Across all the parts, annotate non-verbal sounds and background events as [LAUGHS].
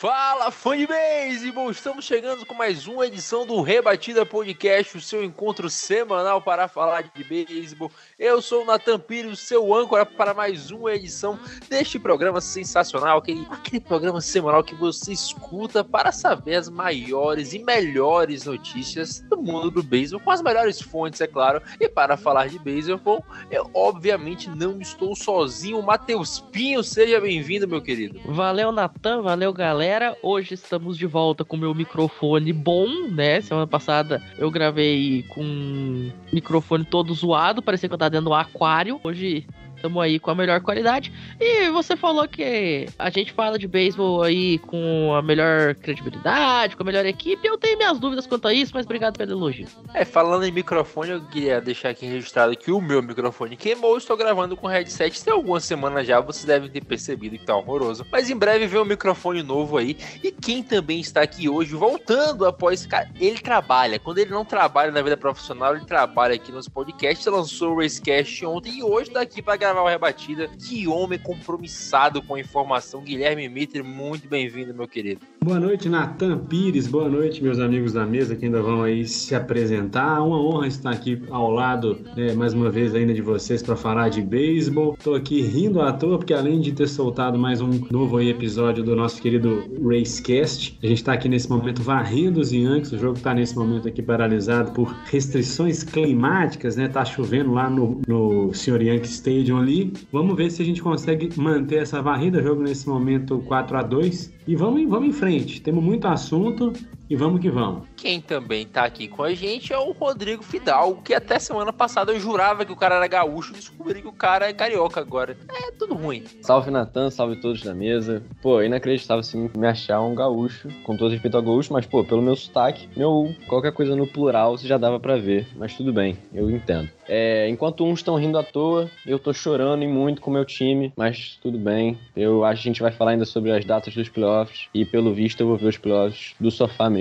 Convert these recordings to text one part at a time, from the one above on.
Fala, fã de beisebol! Estamos chegando com mais uma edição do Rebatida Podcast, o seu encontro semanal para falar de beisebol. Eu sou o Natan Pires, seu âncora para mais uma edição deste programa sensacional, aquele, aquele programa semanal que você escuta para saber as maiores e melhores notícias do mundo do beisebol, com as melhores fontes, é claro. E para falar de beisebol, eu obviamente não estou sozinho. Matheus Pinho, seja bem-vindo, meu querido. Valeu, Natan, valeu, galera. Hoje estamos de volta com meu microfone bom, né? Semana passada eu gravei com microfone todo zoado, parecia que eu tava dentro do aquário. Hoje estamos aí com a melhor qualidade. E você falou que a gente fala de beisebol aí com a melhor credibilidade, com a melhor equipe. Eu tenho minhas dúvidas quanto a isso, mas obrigado pelo elogio. É, falando em microfone, eu queria deixar aqui registrado que o meu microfone queimou. Estou gravando com headset tem algumas semanas já, vocês devem ter percebido que tá horroroso. Mas em breve vem um microfone novo aí. E quem também está aqui hoje, voltando após. Cara, ele trabalha. Quando ele não trabalha na vida profissional, ele trabalha aqui nos podcasts. Lançou o Racecast ontem e hoje tá aqui para gravar o Rebatida. Que homem compromissado com a informação. Guilherme Mitre, muito bem-vindo, meu querido. Boa noite, Natan Pires. Boa noite, meus amigos da mesa que ainda vão aí se apresentar. Uma honra estar aqui ao lado, né, mais uma vez, ainda de vocês para falar de beisebol. Tô aqui rindo à toa, porque além de ter soltado mais um novo episódio do nosso querido Racecast, a gente tá aqui nesse momento varrendo os Yankees. O jogo tá nesse momento aqui paralisado por restrições climáticas, né? Tá chovendo lá no, no Sr. Yankee Stadium ali. Vamos ver se a gente consegue manter essa varrida. Jogo nesse momento 4 a 2 E vamos, vamos em frente. Temos muito assunto e vamos que vamos. Quem também tá aqui com a gente é o Rodrigo Fidalgo, que até semana passada eu jurava que o cara era gaúcho, descobri que o cara é carioca agora. É tudo ruim. Salve Natan, salve todos da mesa. Pô, inacreditável assim me achar um gaúcho, com todo respeito ao gaúcho, mas pô, pelo meu sotaque, meu qualquer coisa no plural você já dava pra ver, mas tudo bem, eu entendo. É, enquanto uns estão rindo à toa, eu tô chorando e muito com o meu time, mas tudo bem. Eu acho que a gente vai falar ainda sobre as datas dos playoffs e pelo visto eu vou ver os playoffs do sofá mesmo,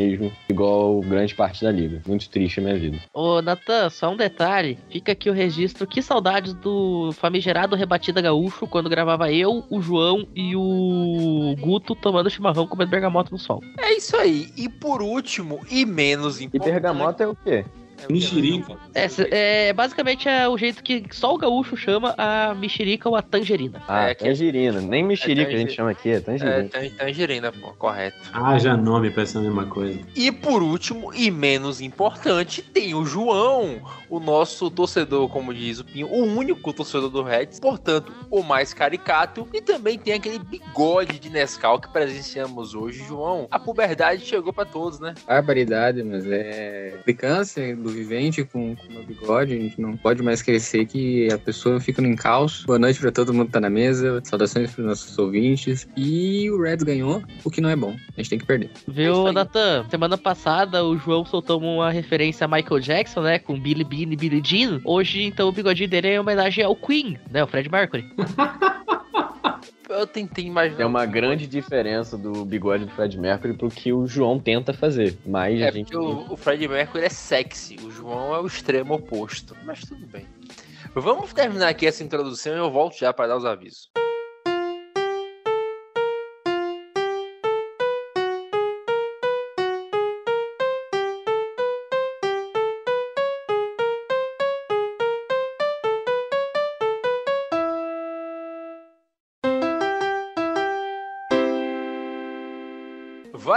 igual grande parte da liga. Muito triste a minha vida. Ô, Natan, só um detalhe. Fica aqui o registro. Que saudades do famigerado Rebatida Gaúcho, quando gravava eu, o João e o Guto tomando chimarrão comendo bergamota no sol. É isso aí. E por último, e menos E importante. bergamota é o quê? Mexerica. É, é, basicamente é o jeito que só o gaúcho chama a mexerica ou a tangerina. Ah, É, que- tangerina. Nem mexerica É a gente chama aqui, é É, tangerina. tan- tangerina, pô, correto. Haja nome pra essa mesma coisa. E por último, e menos importante, tem o João, o nosso torcedor, como diz o Pinho, o único torcedor do Reds, portanto, o mais caricato. E também tem aquele bigode de Nescau que presenciamos hoje, João. A puberdade chegou pra todos, né? barbaridade, mas é implicância do vivente com com o meu bigode. A gente não pode mais crescer que a pessoa fica no encalço. Boa noite pra todo mundo que tá na mesa. Saudações pros nossos ouvintes. E o Reds ganhou, o que não é bom. A gente tem que perder. É Viu, aí. Natan? Semana passada o João soltou uma referência a Michael Jackson, né? Com Billy Bean e Billy Jean. Hoje, então, o bigodinho dele é em homenagem ao Queen, né? O Fred Mercury. [LAUGHS] Eu tentei imaginar. É uma grande diferença do bigode do Fred Mercury pro que o João tenta fazer. Mas É a gente. o, o Fred Mercury é sexy, o João é o extremo oposto. Mas tudo bem. Vamos terminar aqui essa introdução e eu volto já para dar os avisos.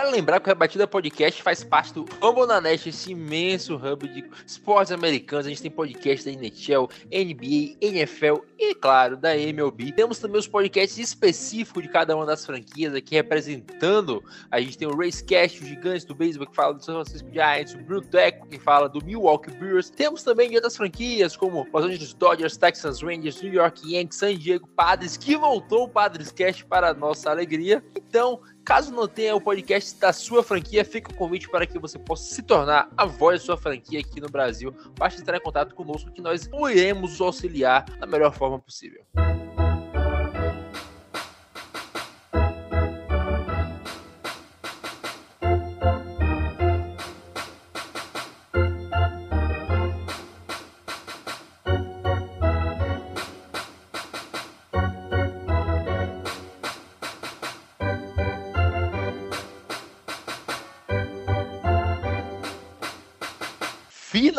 Vale lembrar que o Rebatida Podcast faz parte do Fambonanet, esse imenso hub de esportes americanos. A gente tem podcast da NHL, NBA, NFL e, claro, da MLB. Temos também os podcasts específicos de cada uma das franquias aqui representando. A gente tem o Racecast, o Gigantes do Beisebol, que fala do San Francisco Giants, o Bruteco, que fala do Milwaukee Brewers. Temos também de outras franquias, como Los Angeles Dodgers, Texas Rangers, New York Yankees, San Diego Padres, que voltou o Padres Cast para nossa alegria. Então, Caso não tenha o podcast da sua franquia, fica o convite para que você possa se tornar a voz da sua franquia aqui no Brasil. Basta entrar em contato conosco que nós iremos auxiliar da melhor forma possível.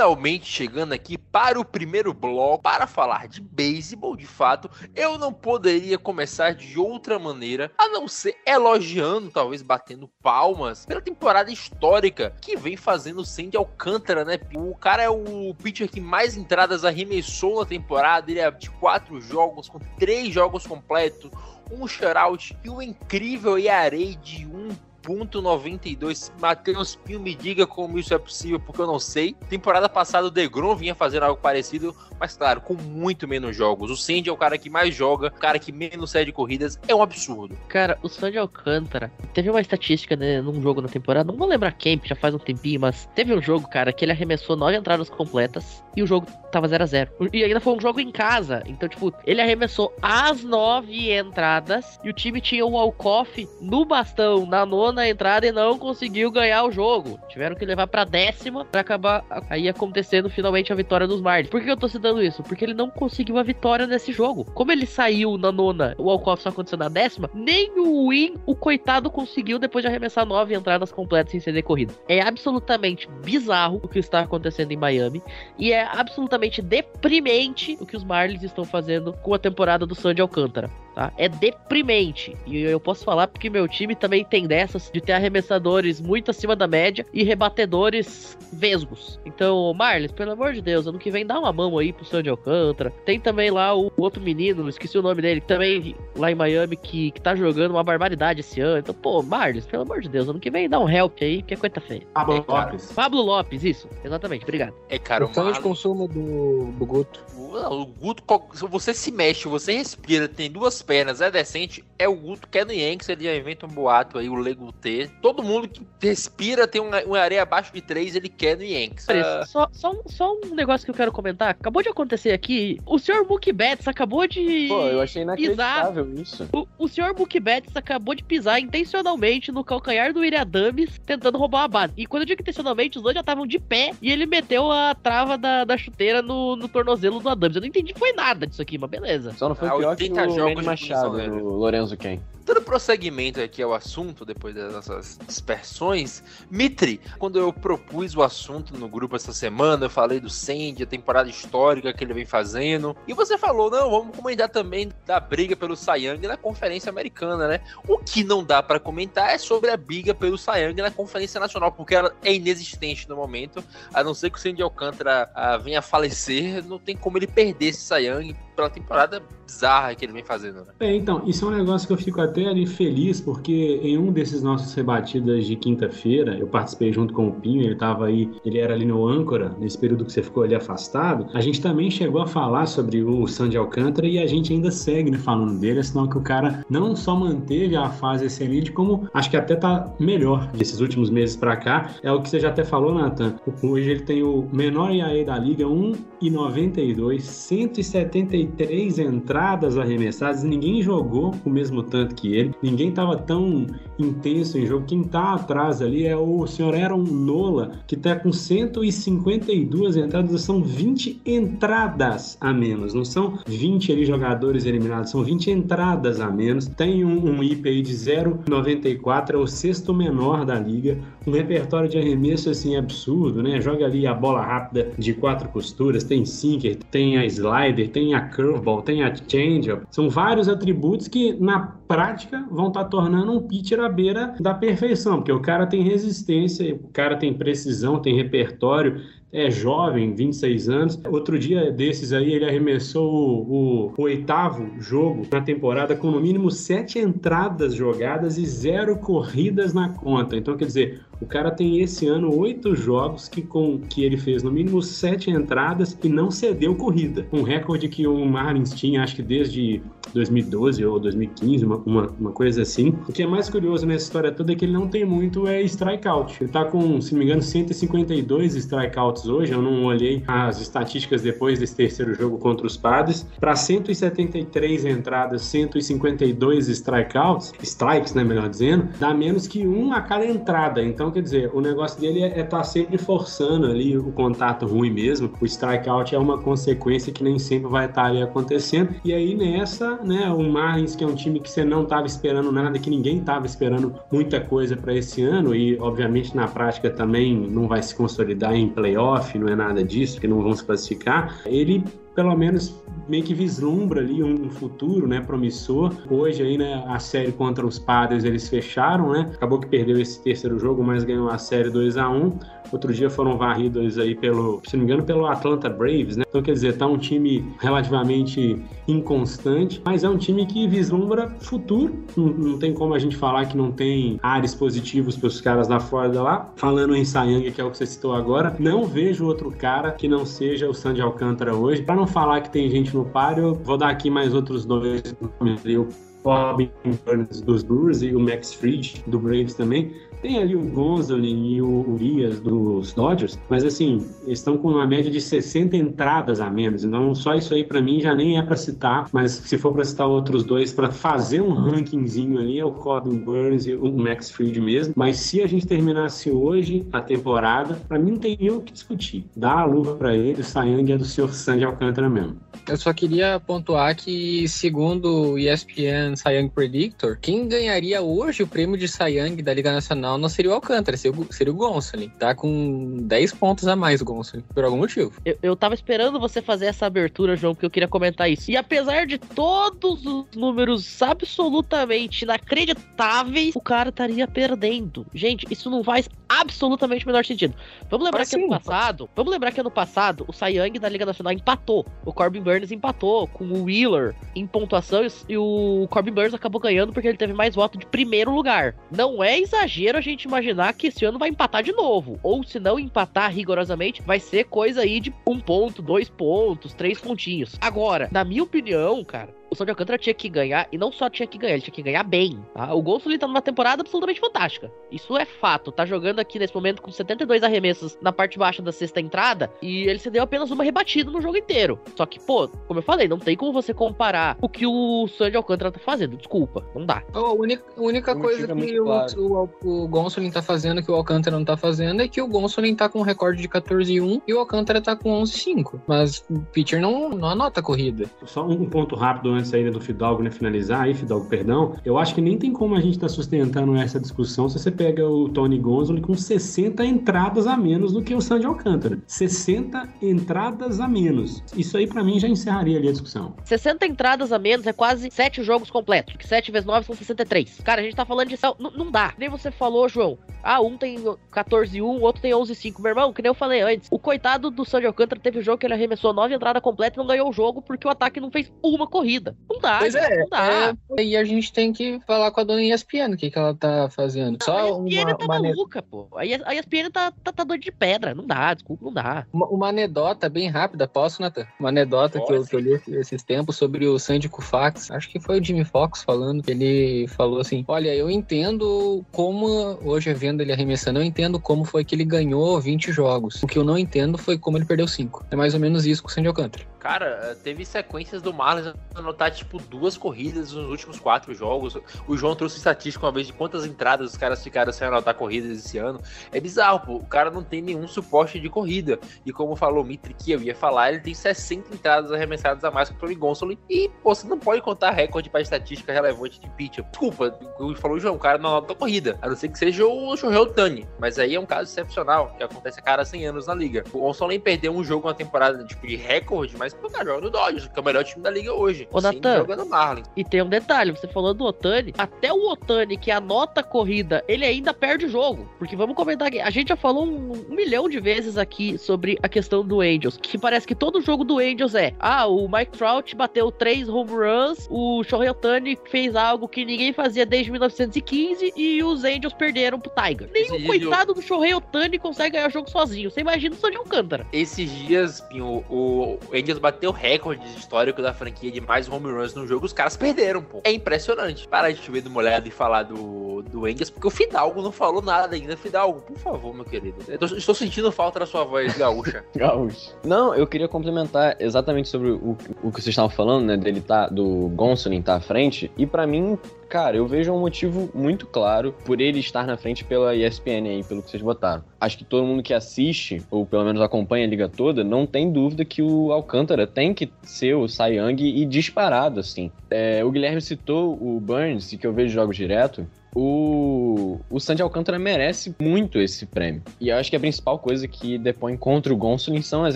Finalmente chegando aqui para o primeiro bloco para falar de beisebol, de fato, eu não poderia começar de outra maneira a não ser elogiando, talvez batendo palmas pela temporada histórica que vem fazendo Sandy Alcântara, né? O cara é o pitcher que mais entradas arremessou na temporada, ele é de quatro jogos com três jogos completos, um shutout e um incrível ERA de um 1.92. Matheus Pinho, me diga como isso é possível, porque eu não sei. Temporada passada o Degrom vinha fazendo algo parecido, mas claro, com muito menos jogos. O Sandy é o cara que mais joga, o cara que menos cede corridas. É um absurdo. Cara, o Sandy Alcântara teve uma estatística né, num jogo na temporada, não vou lembrar quem, já faz um tempinho, mas teve um jogo, cara, que ele arremessou nove entradas completas e o jogo tava 0 a 0 E ainda foi um jogo em casa. Então, tipo, ele arremessou as nove entradas e o time tinha o Walkoff no bastão na nona entrada e não conseguiu ganhar o jogo. Tiveram que levar pra décima pra acabar aí acontecendo finalmente a vitória dos Marlins. Por que eu tô citando isso? Porque ele não conseguiu a vitória nesse jogo. Como ele saiu na nona, o Walkoff só aconteceu na décima, nem o win o coitado conseguiu depois de arremessar nove entradas completas sem ser corrida. É absolutamente bizarro o que está acontecendo em Miami e é absolutamente deprimente o que os Marlins estão fazendo com a temporada do Sandy Alcântara. Tá? É deprimente. E eu posso falar porque meu time também tem dessas de ter arremessadores muito acima da média e rebatedores vesgos. Então, Marles, pelo amor de Deus, ano que vem dá uma mão aí pro Sandy Alcântara. Tem também lá o outro menino, esqueci o nome dele, também lá em Miami, que, que tá jogando uma barbaridade esse ano. Então, pô, Marles, pelo amor de Deus, ano que vem dá um help aí, que é coisa feia. Pablo é, Lopes. Pablo Lopes, isso, exatamente, obrigado. É, cara, o sonho de consumo do, do Guto. O Guto, você se mexe, você respira, tem duas pernas, é decente, é o Guto, que no Yankees, ele já inventa um boato aí, o Lego T. Todo mundo que respira, tem uma, uma areia abaixo de três, ele quer no Yankees. Uh... Só, só, só, um negócio que eu quero comentar. Acabou de acontecer aqui, o senhor Mookie Betts acabou de Pô, eu achei inacreditável pisar, isso. O, o senhor Mookie Betts acabou de pisar intencionalmente no calcanhar do William Adams, tentando roubar a base. E quando eu digo intencionalmente, os dois já estavam de pé e ele meteu a trava da, da chuteira no, no tornozelo do Adams. Eu não entendi foi nada disso aqui, mas beleza. Só não foi ah, pior que o jogos Machado, o Lorenzo Ken. Dando prosseguimento aqui ao assunto, depois das nossas dispersões, Mitri, quando eu propus o assunto no grupo essa semana, eu falei do Sandy, a temporada histórica que ele vem fazendo, e você falou, não, vamos comentar também da briga pelo Sayang na Conferência Americana, né? O que não dá para comentar é sobre a briga pelo Sayang na Conferência Nacional, porque ela é inexistente no momento, a não ser que o Sandy Alcântara ah, venha a falecer, não tem como ele perder esse Sayang pela temporada bizarra que ele vem fazendo. Né? É, então, isso é um negócio que eu fico até ali feliz, porque em um desses nossos rebatidas de quinta-feira, eu participei junto com o Pinho, ele tava aí, ele era ali no âncora, nesse período que você ficou ali afastado, a gente também chegou a falar sobre o Sandy Alcântara e a gente ainda segue né, falando dele, é senão que o cara não só manteve a fase excelente, como acho que até tá melhor desses últimos meses para cá. É o que você já até falou, Nathan. Hoje ele tem o menor IAE da liga, 1,92, 172 33 entradas arremessadas, ninguém jogou o mesmo tanto que ele, ninguém estava tão intenso em jogo. Quem está atrás ali é o senhor Aaron Nola, que está com 152 entradas, são 20 entradas a menos, não são 20 ali, jogadores eliminados, são 20 entradas a menos. Tem um, um IP de 0,94, é o sexto menor da liga um repertório de arremesso assim absurdo, né? Joga ali a bola rápida de quatro costuras, tem sinker, tem a slider, tem a curveball, tem a changeup. São vários atributos que na prática vão estar tá tornando um pitcher à beira da perfeição, porque o cara tem resistência, o cara tem precisão, tem repertório, é jovem, 26 anos. Outro dia desses aí, ele arremessou o, o, o, oitavo jogo na temporada com no mínimo sete entradas jogadas e zero corridas na conta. Então, quer dizer, o cara tem esse ano oito jogos que, com, que ele fez no mínimo sete entradas e não cedeu corrida. Um recorde que o Marlins tinha, acho que desde 2012 ou 2015, uma, uma, uma, coisa assim. O que é mais curioso nessa história toda é que ele não tem muito é strikeout. Ele tá com, se não me engano, 152 strikeouts hoje. Eu não olhei as estatísticas depois desse terceiro jogo contra os Padres. Para 173 entradas, 152 strikeouts, strikes, né, melhor dizendo, dá menos que um a cada entrada. Então, quer dizer, o negócio dele é estar é tá sempre forçando ali o contato ruim mesmo. O strikeout é uma consequência que nem sempre vai estar tá ali acontecendo. E aí nessa né? O Marlins, que é um time que você não estava esperando nada, que ninguém estava esperando muita coisa para esse ano, e obviamente na prática também não vai se consolidar em playoff, não é nada disso, que não vão se classificar. Ele pelo menos meio que vislumbra ali um futuro, né, promissor. Hoje aí, né, a série contra os Padres eles fecharam, né? Acabou que perdeu esse terceiro jogo, mas ganhou a série 2 a 1. Outro dia foram varridos aí pelo, se não me engano, pelo Atlanta Braves, né? Então, quer dizer, tá um time relativamente inconstante, mas é um time que vislumbra futuro. Não, não tem como a gente falar que não tem ares positivos para os caras da Flórida lá. Falando em Sayang, que é o que você citou agora, não vejo outro cara que não seja o Sandy Alcântara hoje. Para não falar que tem gente no páreo, vou dar aqui mais outros dois nomes. O Robin Burns dos Brewers e o Max Fried do Braves também. Tem ali o Gonzalez e o Urias dos Dodgers, mas assim, estão com uma média de 60 entradas a menos. Então, só isso aí para mim já nem é para citar, mas se for para citar outros dois para fazer um rankingzinho ali, é o Corbin Burns e o Max Fried mesmo. Mas se a gente terminasse hoje a temporada, para mim não tem nem o que discutir. Dá a luva para ele, o Sayang é do senhor Sandy Alcântara mesmo. Eu só queria pontuar que, segundo o ESPN Sayang Predictor, quem ganharia hoje o prêmio de Sayang da Liga Nacional não seria o Alcântara, seria o, seria o Gonsolin. Tá com 10 pontos a mais o Gonsolin, por algum motivo. Eu, eu tava esperando você fazer essa abertura, João, porque eu queria comentar isso. E apesar de todos os números absolutamente inacreditáveis, o cara estaria perdendo. Gente, isso não faz absolutamente o menor sentido. Vamos lembrar que ano passado, vamos lembrar que ano passado o Sayang da Liga Nacional empatou. O Corbin Burns empatou com o Wheeler em pontuação e o Corbin Burns acabou ganhando porque ele teve mais voto de primeiro lugar. Não é exagero gente imaginar que esse ano vai empatar de novo. Ou se não empatar rigorosamente, vai ser coisa aí de um ponto, dois pontos, três pontinhos. Agora, na minha opinião, cara, o São de Alcântara tinha que ganhar, e não só tinha que ganhar, ele tinha que ganhar bem. Tá? O Gonçalo tá numa temporada absolutamente fantástica. Isso é fato. Tá jogando aqui nesse momento com 72 arremessos na parte baixa da sexta entrada, e ele cedeu apenas uma rebatida no jogo inteiro. Só que, pô, como eu falei, não tem como você comparar o que o Sandy Alcântara tá fazendo. Desculpa, não dá. Oh, a única, a única coisa que o, claro. o, o, Gonsolin tá fazendo que o Alcântara não tá fazendo é que o Gonsolin tá com um recorde de 14 1 e o Alcântara tá com 11 5. Mas o pitcher não, não anota a corrida. Só um ponto rápido antes ainda do Fidalgo né, finalizar aí, Fidalgo, perdão, eu acho que nem tem como a gente estar tá sustentando essa discussão se você pega o Tony Gonzalo com 60 entradas a menos do que o Sandy Alcântara. 60 entradas a menos. Isso aí para mim já encerraria ali a discussão. 60 entradas a menos é quase 7 jogos completos, que 7 vezes 9 são 63. Cara, a gente tá falando de não, não dá. Nem você falou, João. Ah, um tem 14 1, o outro tem 11 5. Meu irmão, que nem eu falei antes, o coitado do Sandy Alcântara teve um jogo que ele arremessou 9 entradas completas e não ganhou o jogo porque o ataque não fez uma corrida. Não dá, pois é, não dá. É, e a gente tem que falar com a dona ESPN o que, que ela tá fazendo. Só a ESPN uma, tá uma maluca, pô. A ESPN tá, tá, tá doido de pedra. Não dá, desculpa, não dá. Uma, uma anedota bem rápida, posso, Nathan? Uma anedota que eu, que eu, li esses tempos sobre o Sandy Koufax. Acho que foi o Jimmy Fox falando. Ele falou assim: Olha, eu entendo como hoje vendo ele arremessando, eu entendo como foi que ele ganhou 20 jogos. O que eu não entendo foi como ele perdeu 5. É mais ou menos isso com o Sandy Alcântara. Cara, teve sequências do Marlins anotar, tipo, duas corridas nos últimos quatro jogos. O João trouxe estatística uma vez de quantas entradas os caras ficaram sem anotar corridas esse ano. É bizarro, pô. O cara não tem nenhum suporte de corrida. E como falou o Mitri que eu ia falar, ele tem 60 entradas arremessadas a mais que o Tony Gonsolin. E, pô, você não pode contar recorde para estatística relevante de pitcher. Desculpa, o que falou o João, o cara não anota corrida. A não ser que seja o Shohei Tani. Mas aí é um caso excepcional, que acontece a cada 100 anos na liga. O Gonsolin perdeu um jogo, uma temporada, tipo, de recorde, mas O Dodgers, que é o melhor time da liga hoje. Ô, Sim, Natan. joga no Marlins. E tem um detalhe, você falou do Otani, até o Otani que anota a corrida, ele ainda perde o jogo. Porque vamos comentar aqui, a gente já falou um, um milhão de vezes aqui sobre a questão do Angels, que parece que todo jogo do Angels é, ah, o Mike Trout bateu três home runs, o Shohei Otani fez algo que ninguém fazia desde 1915 e os Angels perderam pro Tiger. Nem o coitado do Shohei Otani consegue ganhar o jogo sozinho. Você imagina o Sandy Alcântara. Esses dias, Pinho, o o Angels bateu o recorde histórico da franquia de mais home runs no jogo, os caras perderam, pô. É impressionante. Para de chover do molhado e falar do, do Angels, porque o Fidalgo não falou nada ainda. Fidalgo, por favor, meu querido. Tô- estou sentindo falta da sua voz, gaúcha. [LAUGHS] Gaúcho. Não, eu queria complementar exatamente sobre o, o que vocês estavam falando, né? Dele tá. Do Gonsolin tá à frente. E pra mim, cara, eu vejo um motivo muito claro por ele estar na frente pela ESPN aí, pelo que vocês botaram. Acho que todo mundo que assiste, ou pelo menos acompanha a liga toda, não tem dúvida que o Alcântara tem que ser o Cy Young e disparado, assim. É, o Guilherme citou o Burns, que eu vejo jogos direto. O, o Sandy Alcântara merece muito esse prêmio. E eu acho que a principal coisa que depõe contra o Gonsolin são as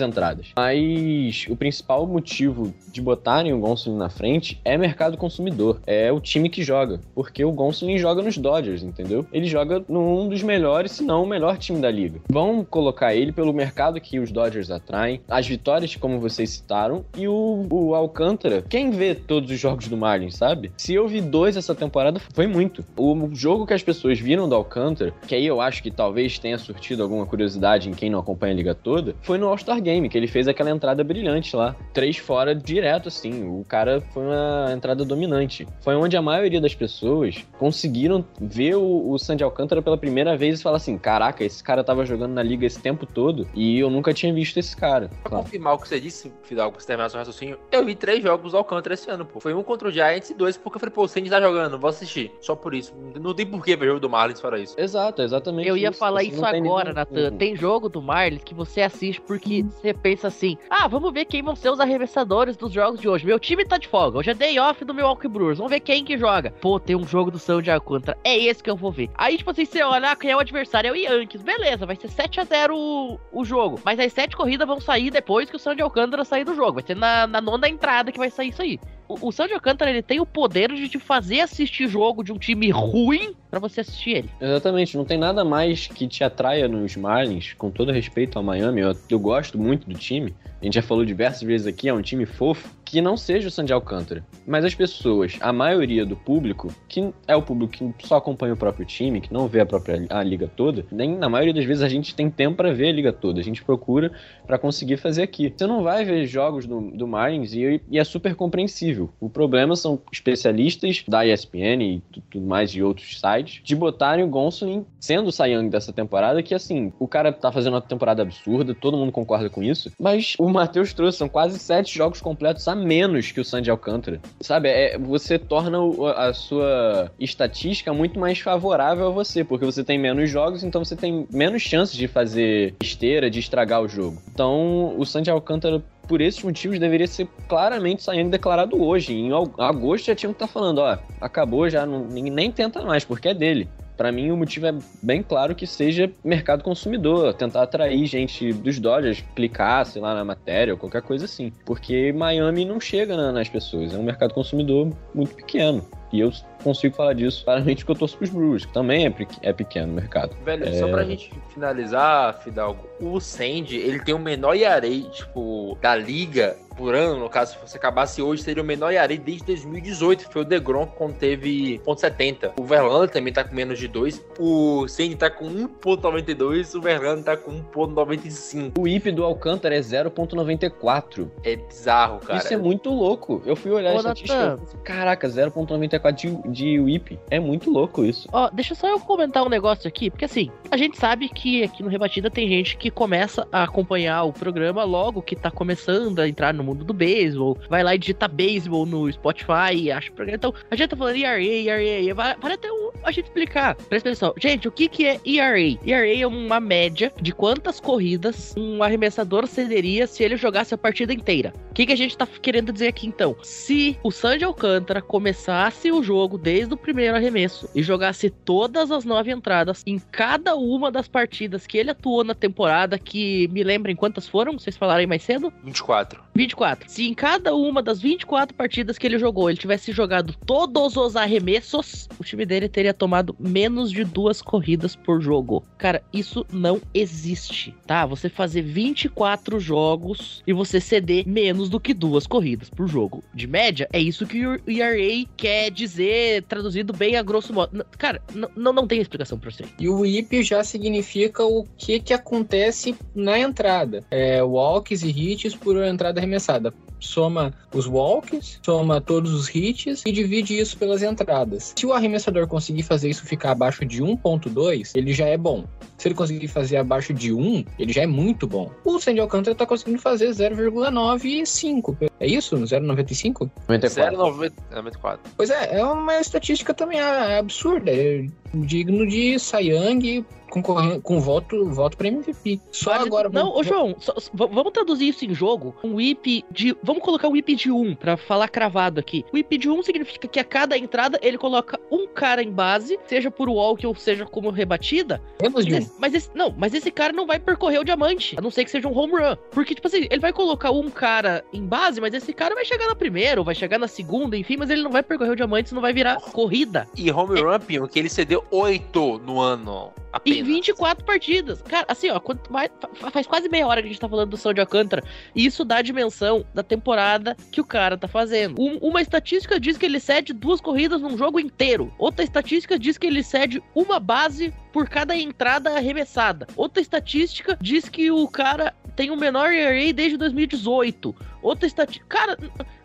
entradas. Mas o principal motivo de botarem o Gonsolin na frente é mercado consumidor. É o time que joga. Porque o Gonsolin joga nos Dodgers, entendeu? Ele joga num dos melhores, se não o melhor time da liga. Vão colocar ele pelo mercado que os Dodgers atraem, as vitórias, como vocês citaram, e o, o Alcântara. Quem vê todos os jogos do Marlins, sabe? Se eu vi dois essa temporada, foi muito. O jogo que as pessoas viram do Alcântara, que aí eu acho que talvez tenha surtido alguma curiosidade em quem não acompanha a liga toda, foi no All-Star Game, que ele fez aquela entrada brilhante lá. Três fora direto, assim. O cara foi uma entrada dominante. Foi onde a maioria das pessoas conseguiram ver o, o Sandy Alcântara pela primeira vez e falar assim: caraca, esse cara tava jogando na liga esse tempo todo e eu nunca tinha visto esse cara. Pra Claro. confirmar o que você disse, Fidalgo, pra você terminar seu raciocínio, eu vi três jogos do Alcântara esse ano, pô. Foi um contra o Giants e dois porque eu falei, pô, o Sandy tá jogando, vou assistir. Só por isso. Não tem porquê ver jogo do Marlins fora isso. Exato, exatamente. Eu ia isso. falar Você isso não tem agora, nenhum- Natan. Tem jogo do Marlins que você assiste porque você pensa assim: ah, vamos ver quem vão ser os arremessadores dos jogos de hoje. Meu time tá de folga. Hoje é day off do Milwaukee Brewers. Vamos ver quem que joga. Pô, tem um jogo do São de Alcântara. É esse que eu vou ver. Aí, tipo assim, você olha, ah, quem é o adversário? É o Yankees. Beleza, vai ser 7x0 o, o jogo. Mas as sete corridas vão sair depois que o São de Alcântara sair do jogo. Vai ser na, na nona entrada que vai sair isso aí. O, o de Alcântara, ele tem o poder de te fazer assistir jogo de um time ruim pra você assistir ele. Exatamente, não tem nada mais que te atraia nos Marlins, com todo respeito ao Miami, eu, eu gosto muito do time, a gente já falou diversas vezes aqui, é um time fofo, que não seja o Sandy Alcântara. Mas as pessoas, a maioria do público, que é o público que só acompanha o próprio time, que não vê a própria a liga toda, nem na maioria das vezes a gente tem tempo pra ver a liga toda, a gente procura pra conseguir fazer aqui. Você não vai ver jogos do, do Marlins e, e é super compreensível. O problema são especialistas da ESPN e tu- tudo mais de outros sites de botarem o Gonsolin sendo o Young dessa temporada, que assim, o cara tá fazendo uma temporada absurda, todo mundo concorda com isso, mas o Matheus trouxe, são quase sete jogos completos a menos que o Sandy Alcântara. Sabe, é, você torna a sua estatística muito mais favorável a você, porque você tem menos jogos, então você tem menos chances de fazer esteira, de estragar o jogo. Então, o Sandy Alcântara por esses motivos, deveria ser claramente saindo declarado hoje. Em agosto já tinham que estar falando, ó, acabou já, não, nem tenta mais, porque é dele. Pra mim, o motivo é bem claro que seja mercado consumidor, tentar atrair gente dos Dodgers, clicar, sei lá, na matéria ou qualquer coisa assim. Porque Miami não chega na- nas pessoas, é um mercado consumidor muito pequeno. E eu consigo falar disso claramente porque eu torço pros Brewers, que também é, pe- é pequeno o mercado. Velho, É. só pra gente finalizar, Fidalgo, o Sandy, ele tem o menor IAREI, tipo, da liga por ano, no caso, se você acabasse hoje, seria o menor IAREI desde 2018, que foi o DeGrom quando teve .70. O Verlander também tá com menos de 2, o Sandy tá com 1.92, o Verlander tá com 1.95. O IP do Alcântara é 0.94. É bizarro, cara. Isso é muito louco. Eu fui olhar Ô, a estatística. Falei, Caraca, 0.94 de, de WIP. É muito louco isso. Ó, deixa só eu comentar um negócio aqui, porque assim, a gente sabe que aqui no Rebatida tem gente que começa a acompanhar o programa logo que tá começando a entrar no mundo do beisebol, vai lá e digita beisebol no Spotify e acha o programa. Então, a gente tá falando ERA, ERA, para até um- a gente explicar. Presta atenção. Gente, o que que é ERA? ERA é uma média de quantas corridas um arremessador cederia se ele jogasse a partida inteira. O que que a gente tá querendo dizer aqui então? Se o Sandy Alcântara começasse o jogo desde o primeiro arremesso e jogasse todas as nove entradas em cada uma das partidas que ele atuou na temporada, que me lembrem quantas foram, vocês falaram aí mais cedo? 24. 24. Se em cada uma das 24 partidas que ele jogou, ele tivesse jogado todos os arremessos, o time dele teria tomado menos de duas corridas por jogo. Cara, isso não existe, tá? Você fazer 24 jogos e você ceder menos do que duas corridas por jogo. De média, é isso que o ERA quer dizer, traduzido bem a grosso modo. Cara, não, não tem explicação pra você. E o IP já significa o que que acontece na entrada. É, walks e hits por entrada arremessada. Soma os walks, soma todos os hits e divide isso pelas entradas. Se o arremessador conseguir fazer isso ficar abaixo de 1.2, ele já é bom. Se ele conseguir fazer abaixo de 1, ele já é muito bom. O Sandy Alcântara tá conseguindo fazer 0,95. É isso? 0,95? 94. 0,94. Pois é, é uma estatística também ah, absurda. É digno de Sayang concorrendo com voto, voto para MVP. Só Vale- agora. Não, ô João, só- vamos traduzir isso em jogo. Um whip de. Vamos colocar um whip de 1 pra falar cravado aqui. O whip de 1 significa que a cada entrada ele coloca um cara em base, seja por walk ou seja como rebatida. Menos de Mas um. esse, mas esse- não, mas esse cara não vai percorrer o diamante, a não ser que seja um home run. Porque, tipo assim, ele vai colocar um cara em base, mas esse cara vai chegar na primeira, ou vai chegar na segunda, enfim, mas ele não vai percorrer o diamante, isso não vai virar corrida. E home run, Pinho, que ele cedeu 8 no ano. Em Apenas. 24 partidas. Cara, assim, ó, mais, fa- faz quase meia hora que a gente tá falando do São de Alcântara. E isso dá a dimensão da temporada que o cara tá fazendo. Um- uma estatística diz que ele cede duas corridas num jogo inteiro. Outra estatística diz que ele cede uma base por cada entrada arremessada. Outra estatística diz que o cara tem o menor ERA desde 2018. Outra estatística. Cara,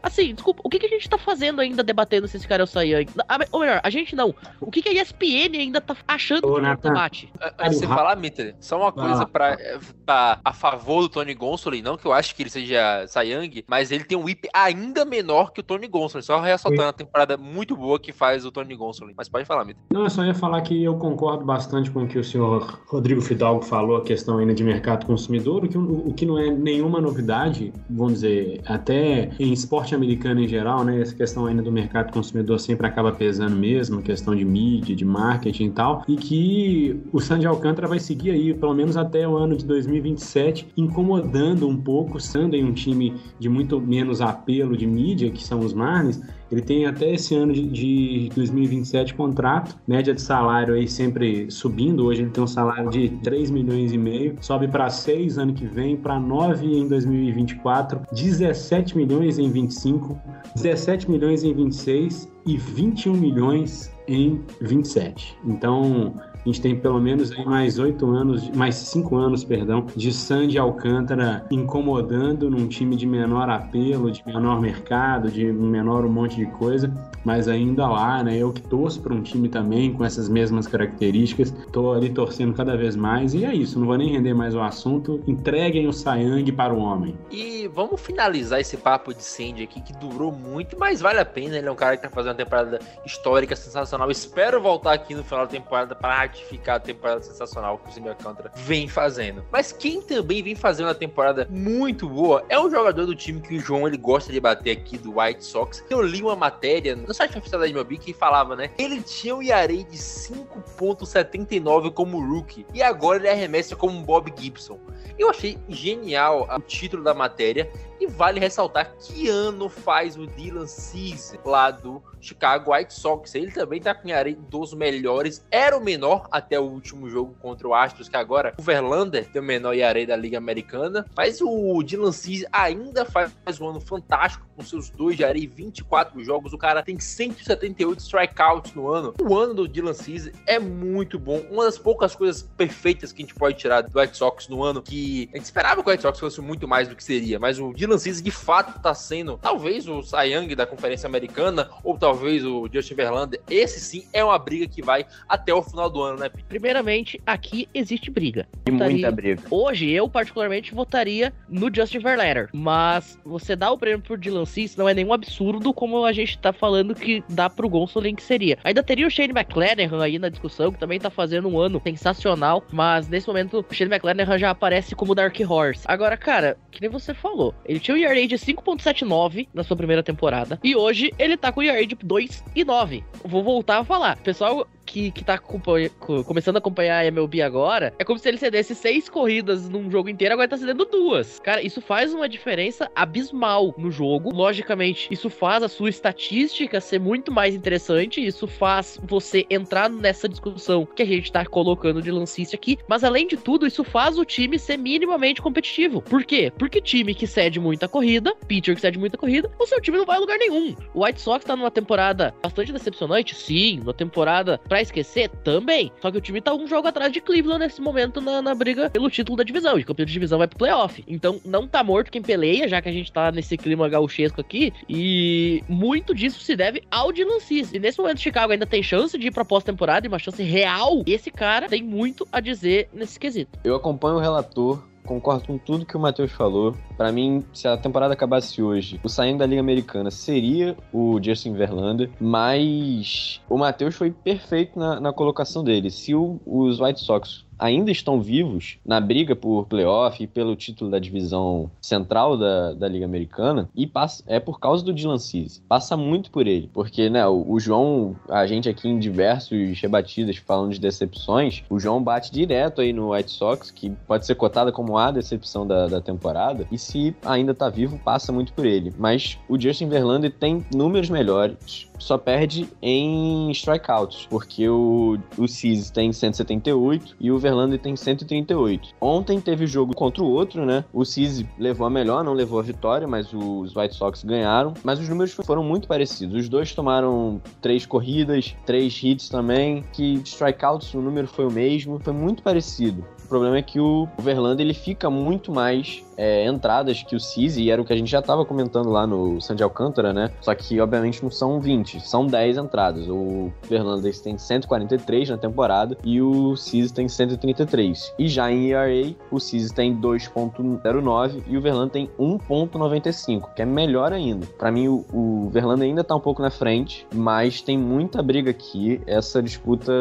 assim, desculpa, o que, que a gente tá fazendo ainda debatendo se esse cara é o? A- Ou melhor, a gente não. O que, que a ESPN ainda tá achando Ô, que é o Nathan. debate? Antes de falar, Mitter, só uma coisa pra, pra- a favor do Tony Gonsolin, não que eu acho que ele seja Sayang, mas ele tem um whip ainda menor que o Tony Gonsolin, só ressaltando a temporada muito boa que faz o Tony Gonsolin. Mas pode falar, Mitter. Não, eu só ia falar que eu concordo bastante com o que o senhor Rodrigo Fidalgo falou, a questão ainda de mercado consumidor, o que, o que não é nenhuma novidade, vamos dizer, até em esporte americano em geral, né, essa questão ainda do mercado consumidor sempre acaba pesando mesmo, questão de mídia, de marketing e tal, e que o Sandy Alcântara vai seguir aí, pelo menos até o ano de 2027, incomodando um pouco, sendo em um time de muito menos apelo de mídia, que são os Marlins, ele tem até esse ano de, de 2027 contrato, média de salário aí sempre subindo. Hoje ele tem um salário de 3 milhões e meio, sobe para 6 ano que vem, para 9 em 2024, 17 milhões em 25, 17 milhões em 26 e 21 milhões em 27. Então, a gente tem pelo menos aí mais oito anos, mais cinco anos, perdão, de Sandy Alcântara incomodando num time de menor apelo, de menor mercado, de menor um monte de coisa, mas ainda lá, né? Eu que torço para um time também com essas mesmas características, tô ali torcendo cada vez mais e é isso. Não vou nem render mais o assunto. Entreguem o Sayang para o homem. E vamos finalizar esse papo de Sandy aqui, que durou muito, mas vale a pena. Ele é um cara que tá fazendo uma temporada histórica, sensacional. Espero voltar aqui no final da temporada para ratificar a temporada sensacional que o Sandy Alcântara vem fazendo. Mas quem também vem fazendo uma temporada muito boa é um jogador do time que o João ele gosta de bater aqui, do White Sox. Eu li uma matéria no site oficial da MLB que falava, né? Ele tinha um ERA de 5.79 como rookie e agora ele arremessa como Bob Gibson. Eu achei genial o título da matéria e vale ressaltar que ano faz o Dylan Cease lá do Chicago White Sox. Ele também tá com ERA dos melhores. Era o menor até o último jogo contra o Astros, que agora o Verlander tem o menor ERA da Liga Americana. Mas o Dylan Cease ainda faz um ano fantástico com seus dois de e 24 jogos. O cara tem 178 strikeouts no ano. O ano do Dylan Cease é muito bom. Uma das poucas coisas perfeitas que a gente pode tirar do White Sox no ano, que a gente esperava que o White Sox fosse muito mais do que seria, mas o Dylan Cease de fato tá sendo talvez o Cy Young da Conferência Americana ou talvez o Justin Verlander. Esse sim é uma briga que vai até o final do ano, né, Pete? Primeiramente, aqui existe briga. E Votaria- muita briga. Hoje, eu particularmente votaria no Justin Verlander. Mas você dá o prêmio pro Dylan Cease não é nenhum absurdo como a gente tá falando que dá pro Gonsolin que seria. Ainda teria o Shane McClanahan aí na discussão, que também tá fazendo um ano sensacional. Mas nesse momento, o Shane McClanahan já aparece como Dark Horse. Agora, cara, que nem você falou, ele tinha um ERA de 5.79 na sua primeira temporada e hoje ele tá com o ERA de 2,9. Vou voltar a falar. Pessoal, que, que tá começando a acompanhar a MLB agora, é como se ele cedesse seis corridas num jogo inteiro, agora ele tá cedendo duas. Cara, isso faz uma diferença abismal no jogo. Logicamente, isso faz a sua estatística ser muito mais interessante, isso faz você entrar nessa discussão que a gente tá colocando de lancista aqui, mas além de tudo, isso faz o time ser minimamente competitivo. Por quê? Porque time que cede muita corrida, pitcher que cede muita corrida, o seu time não vai a lugar nenhum. O White Sox tá numa temporada bastante decepcionante, sim, uma temporada pra esquecer também. Só que o time tá um jogo atrás de Cleveland nesse momento na, na briga pelo título da divisão. E campeão de divisão vai pro playoff. Então não tá morto quem peleia, já que a gente tá nesse clima gauchesco aqui. E muito disso se deve ao Dylan Cease. E nesse momento Chicago ainda tem chance de ir pra pós-temporada e uma chance real. Esse cara tem muito a dizer nesse quesito. Eu acompanho o relator, concordo com tudo que o Matheus falou. Pra mim, se a temporada acabasse hoje, o saindo da Liga Americana seria o Justin Verlander, mas o Matheus foi perfeito na, na colocação dele. Se o- os White Sox ainda estão vivos na briga por playoff e pelo título da divisão central da, da Liga Americana, e passa, é por causa do Dylan Cease. Passa muito por ele, porque né, o, o João, a gente aqui em diversos rebatidas falando de decepções, o João bate direto aí no White Sox, que pode ser cotada como a decepção da, da temporada, e se ainda tá vivo, passa muito por ele. Mas o Justin Verlander tem números melhores, só perde em strikeouts, porque o, o Cease tem 178 e o Verlander tem 138. Ontem teve jogo contra o outro, né? O Cease levou a melhor, não levou a vitória, mas os White Sox ganharam. Mas os números foram muito parecidos. Os dois tomaram três corridas, três hits também, que strikeouts o número foi o mesmo, foi muito parecido. O problema é que o Verlander ele fica muito mais é, entradas que o Cease, e era o que a gente já estava comentando lá no Sandy Alcântara, né? Só que, obviamente, não são 20, são 10 entradas. O Verlander tem 143 na temporada e o Cease tem 133. E já em ERA, o Cease tem 2.09 e o Verlander tem 1.95, que é melhor ainda. Para mim, o, o Verlander ainda tá um pouco na frente, mas tem muita briga aqui. Essa disputa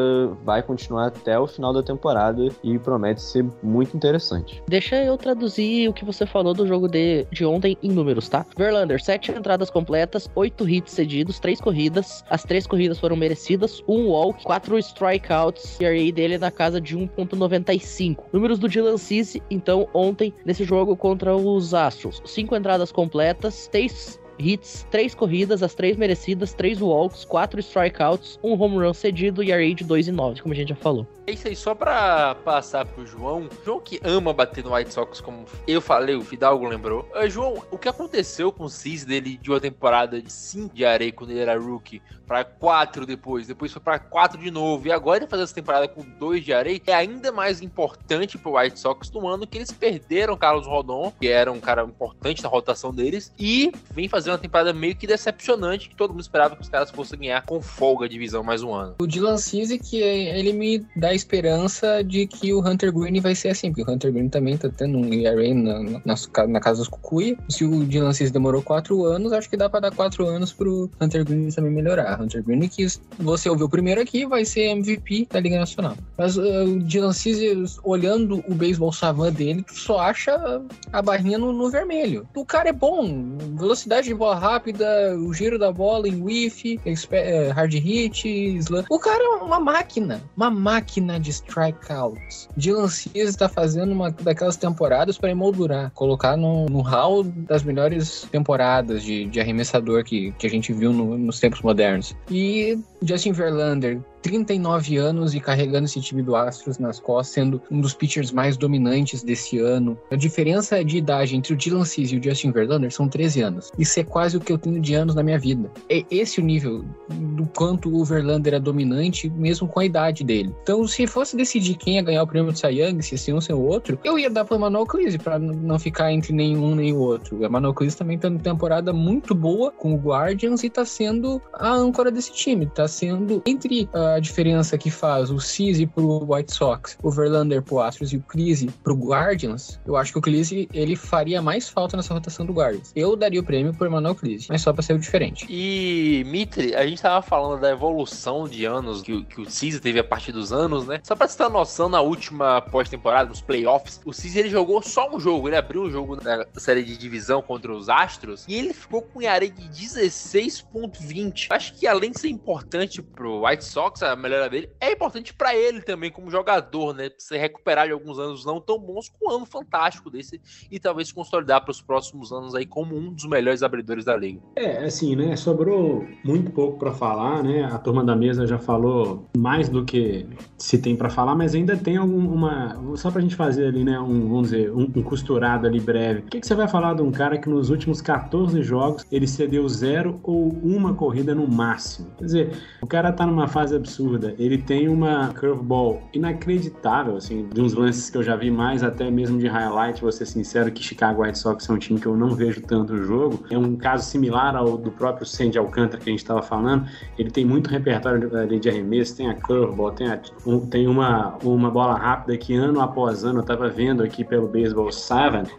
vai continuar até o final da temporada e promete ser muito interessante. Deixa eu traduzir o que você falou do jogo de, de ontem em números, tá? Verlander, 7 entradas completas, 8 hits cedidos, 3 corridas. As 3 corridas foram merecidas, 1 walk, 4 strikeouts. E aí dele é na casa de 1.95. Números do Dylan Cease, então, ontem, nesse jogo contra os Astros. 5 entradas completas, 3 hits, 3 corridas, as 3 merecidas, 3 walks, 4 strikeouts, 1 home run cedido e a de 2,9, como a gente já falou. É isso aí, só pra passar pro João. João que ama bater no White Sox, como eu falei, o Fidalgo lembrou. Ah, João, o que aconteceu com o Cis dele de uma temporada de 5 de areia quando ele era rookie pra 4 depois, depois foi pra 4 de novo, e agora ele fazer essa temporada com 2 de areia é ainda mais importante pro White Sox no ano que eles perderam Carlos Rodon, que era um cara importante na rotação deles, e vem fazer uma temporada meio que decepcionante, que todo mundo esperava que os caras fossem ganhar com folga a divisão mais um ano. O Dylan que ele me dá esperança de que o Hunter Green vai ser assim, porque o Hunter Green também tá tendo um ERA na, na, na casa dos Cucuia. Se o Dylan Cease demorou quatro anos, acho que dá pra dar quatro anos pro Hunter Green também melhorar. Hunter Green, que você ouviu primeiro aqui, vai ser MVP da Liga Nacional. Mas uh, o Dylan Cease, olhando o beisebol savan dele, tu só acha a barrinha no, no vermelho. O cara é bom, velocidade de bola rápida, o giro da bola em whiff, hard hit, slam. O cara é uma máquina, uma máquina de strikeouts. Dylan Cease tá fazendo uma daquelas temporadas para emoldurar, colocar no, no hall das melhores temporadas de, de arremessador que, que a gente viu no, nos tempos modernos. E Justin Verlander, 39 anos e carregando esse time do Astros nas costas, sendo um dos pitchers mais dominantes desse ano. A diferença de idade entre o Dylan Cease e o Justin Verlander são 13 anos. Isso é quase o que eu tenho de anos na minha vida. É esse o nível do quanto o Verlander é dominante, mesmo com a idade dele. Então, se fosse decidir quem ia ganhar o prêmio de Cy Young, se ser um ou outro, eu ia dar pro Emmanuel Cleese, pra não ficar entre nenhum nem o outro. O Emmanuel Cleese também tá numa temporada muito boa com o Guardians e tá sendo a âncora desse time. Tá sendo entre uh, a diferença que faz o Cisi pro White Sox, o Verlander pro Astros e o Cleese pro Guardians, eu acho que o Cleese ele faria mais falta nessa rotação do Guardians. Eu daria o prêmio pro Emmanuel Cleese, mas só pra ser o diferente. E, Mitre, a gente tava falando da evolução de anos que, que o Cisa teve a partir dos anos, né? Só pra você ter uma noção, na última pós-temporada, nos playoffs, o Cisa ele jogou só um jogo. Ele abriu o jogo na série de divisão contra os Astros e ele ficou com um de 16.20. Acho que além de ser importante pro White Sox, a melhora dele, é importante pra ele também como jogador, né? Pra você recuperar de alguns anos não tão bons com um ano fantástico desse e talvez se consolidar pros próximos anos aí como um dos melhores abridores da liga. É, assim, né? Sobrou muito pouco pra falar, né? A turma da mesa já falou mais do que se tem pra falar, mas ainda tem alguma. Só pra gente fazer ali, né? Um, vamos dizer, um, um costurado ali breve. O que, que você vai falar de um cara que nos últimos 14 jogos ele cedeu zero ou uma corrida no máximo? Quer dizer, o cara tá numa fase absurda. Ele tem uma curveball inacreditável, assim, de uns lances que eu já vi mais, até mesmo de highlight, vou ser sincero, que Chicago White Sox é um time que eu não vejo tanto o jogo. É um caso similar ao do próprio Sandy Alcântara que a gente estava falando. Ele tem muito repertório ali de arremesso, tem a curveball, tem, a- um- tem uma, uma bola rápida que ano após ano, eu tava vendo aqui pelo Baseball 7,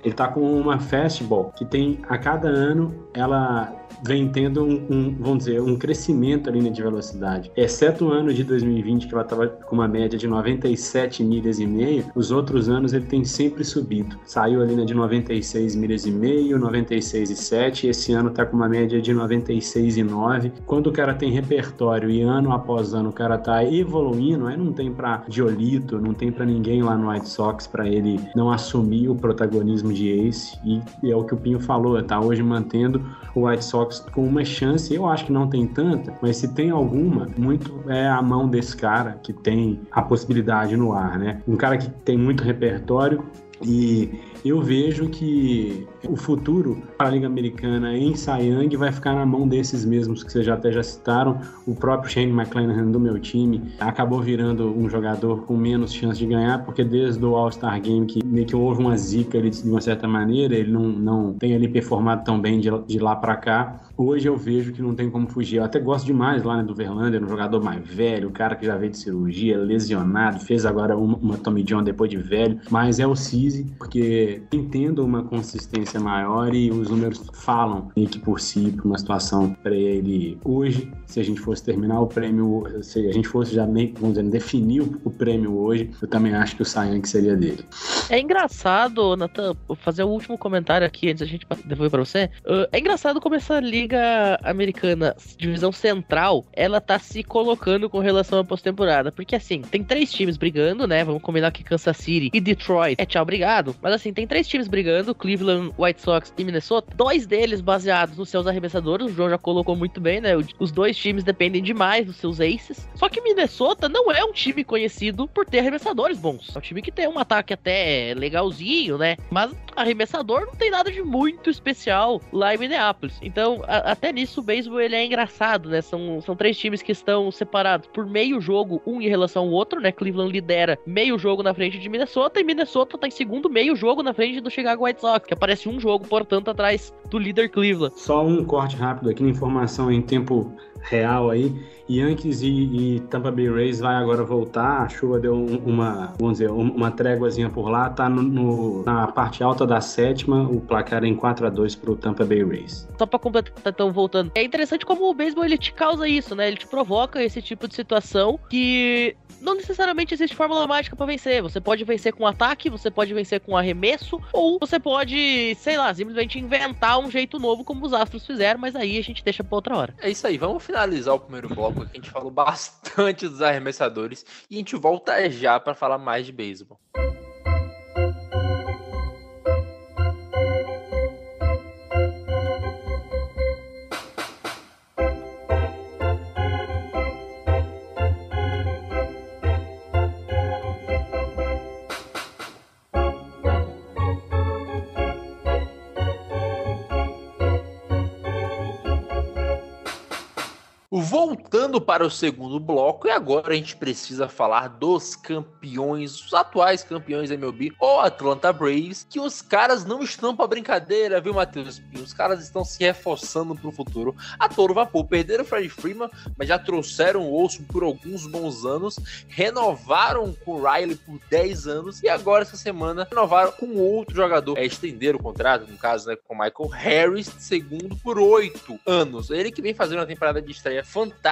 ele tá com uma fastball que tem a cada ano ela vem tendo um, um, vamos dizer, um crescimento ali de velocidade. Exceto o ano de 2020, que ela estava com uma média de 97 milhas e meio, os outros anos ele tem sempre subido. Saiu ali né, de 96 milhas e meio, 96 e 7, e esse ano está com uma média de 96 e 9. Quando o cara tem repertório e ano após ano o cara tá evoluindo, aí não tem para Diolito, não tem para ninguém lá no White Sox para ele não assumir o protagonismo de ace, e, e é o que o Pinho falou, tá hoje mantendo o White Sox com uma chance, eu acho que não tem tanta, mas se tem alguma, muito é a mão desse cara que tem a possibilidade no ar, né? Um cara que tem muito repertório e eu vejo que o futuro para a Liga Americana em Young vai ficar na mão desses mesmos que vocês já até já citaram. O próprio Shane McClanahan do meu time acabou virando um jogador com menos chance de ganhar, porque desde o All-Star Game que meio que houve uma zica ali de uma certa maneira, ele não, não tem ali performado tão bem de, de lá para cá. Hoje eu vejo que não tem como fugir. Eu até gosto demais lá né, do Verlander, um jogador mais velho, o cara que já veio de cirurgia, lesionado, fez agora uma, uma Tommy John depois de velho, mas é o Cise, porque entendo uma consistência maior e os números falam que por si, uma situação para ele hoje. Se a gente fosse terminar o prêmio, se a gente fosse já meio, vamos dizer, definir o, prêmio hoje, eu também acho que o Sayank seria dele. É engraçado, Nathan, vou fazer o último comentário aqui antes da gente devolver pra você. É engraçado como essa liga americana, divisão central, ela tá se colocando com relação à pós-temporada. Porque assim, tem três times brigando, né? Vamos combinar que Kansas City e Detroit é tchau, obrigado. Mas assim, tem três times brigando: Cleveland, White Sox e Minnesota. Dois deles baseados nos seus arremessadores. O João já colocou muito bem, né? Os dois times dependem demais dos seus aces. Só que Minnesota não é um time conhecido por ter arremessadores bons. É um time que tem um ataque até legalzinho, né? Mas arremessador não tem nada de muito especial lá em Minneapolis. Então, a- até nisso o beisebol ele é engraçado, né? São, são três times que estão separados por meio jogo, um em relação ao outro, né? Cleveland lidera meio jogo na frente de Minnesota e Minnesota tá em segundo meio jogo na frente do Chicago White Sox, que aparece um jogo, portanto, atrás do líder Cleveland. Só um corte rápido aqui, informação em tempo real aí. Yankees e, e Tampa Bay Rays vai agora voltar. A chuva deu um- uma, vamos dizer, um- uma tréguazinha por lá. Tá no, no- na parte alta da sétima. O placar é em 4 a 2 pro Tampa Bay Rays. Só pra completar, então, voltando. É interessante como o beisebol ele te causa isso, né? Ele te provoca esse tipo de situação que não necessariamente existe fórmula mágica pra vencer. Você pode vencer com ataque, você pode vencer com arremesso, ou você pode, sei lá, simplesmente inventar um jeito novo como os Astros fizeram, mas aí a gente deixa pra outra hora. É isso aí, vamos finalizar o primeiro bloco. A gente falou bastante dos arremessadores e a gente volta já para falar mais de beisebol. Voltando para o segundo bloco, e agora a gente precisa falar dos campeões, os atuais campeões da MLB, o Atlanta Braves, que os caras não estão para brincadeira, viu, Matheus? Os caras estão se reforçando para o futuro. A todo vapor, perderam o Fred Freeman, mas já trouxeram o osso por alguns bons anos, renovaram com o Riley por 10 anos, e agora essa semana renovaram com outro jogador, é estender o contrato, no caso, né, com o Michael Harris, segundo por 8 anos. Ele que vem fazendo uma temporada de estreia fantástica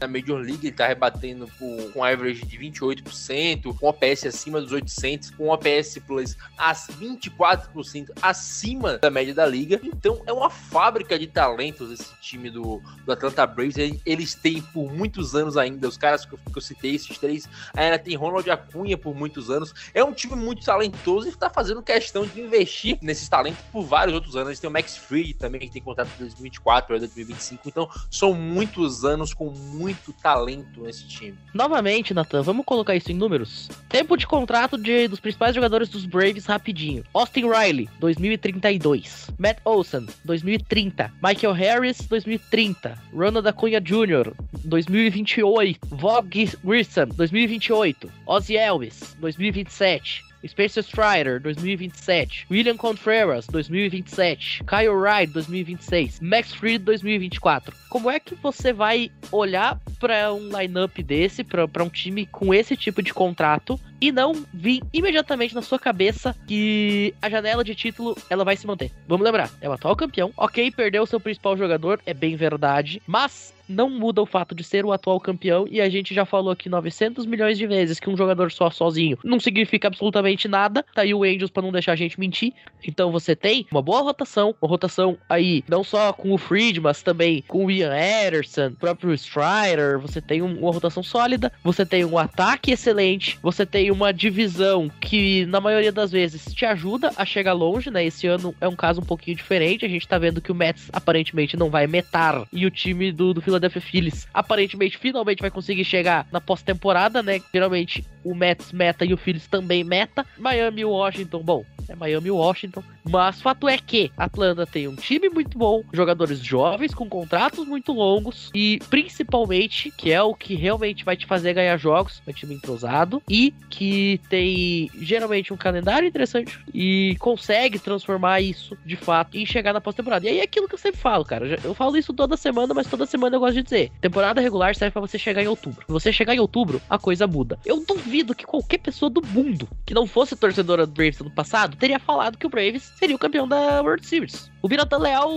na Major League, ele tá rebatendo por, com average de 28%, com OPS acima dos 800, com OPS Plus a 24% acima da média da liga. Então é uma fábrica de talentos esse time do, do Atlanta Braves. Eles têm por muitos anos ainda, os caras que eu, que eu citei, esses três, ainda tem Ronald Acunha por muitos anos. É um time muito talentoso e está fazendo questão de investir nesses talentos por vários outros anos. Eles têm o Max Fried também, que tem contrato de 2024 para 2025. Então são muitos anos com muito talento nesse time. Novamente, Nathan, vamos colocar isso em números. Tempo de contrato de, dos principais jogadores dos Braves rapidinho. Austin Riley, 2032. Matt Olson, 2030. Michael Harris, 2030. Ronald Acunha Jr., 2028. Vogue Grissom, 2028. Ozzy Elvis, 2027. Spencer Strider, 2027. William Contreras, 2027. Kyle Wright, 2026. Max Fried, 2024. Como é que você vai olhar para um lineup desse, para um time com esse tipo de contrato e não vir imediatamente na sua cabeça que a janela de título ela vai se manter? Vamos lembrar, é o atual campeão. Ok, perdeu o seu principal jogador, é bem verdade, mas não muda o fato de ser o atual campeão e a gente já falou aqui 900 milhões de vezes que um jogador só sozinho não significa absolutamente nada. Tá aí o Angels para não deixar a gente mentir. Então você tem uma boa rotação, uma rotação aí não só com o Fried, mas também com o Ian Ederson, próprio Strider, você tem uma rotação sólida, você tem um ataque excelente, você tem uma divisão que na maioria das vezes te ajuda a chegar longe, né? Esse ano é um caso um pouquinho diferente, a gente tá vendo que o Mets aparentemente não vai metar e o time do, do Phillies aparentemente finalmente vai conseguir chegar na pós-temporada, né? Geralmente o Mets meta e o Phillies também meta. Miami e Washington, bom, é Miami e Washington. Mas fato é que Atlanta tem um time muito bom, jogadores jovens com contratos muito longos e principalmente, que é o que realmente vai te fazer ganhar jogos, é um time entrosado e que tem geralmente um calendário interessante e consegue transformar isso de fato em chegar na pós-temporada. E aí é aquilo que eu sempre falo, cara. Eu falo isso toda semana, mas toda semana eu gosto de dizer. Temporada regular serve para você chegar em outubro. Se você chegar em outubro, a coisa muda. Eu duvido que qualquer pessoa do mundo que não fosse torcedora do Braves no passado teria falado que o Braves seria o campeão da World Series. O Bira tá leal,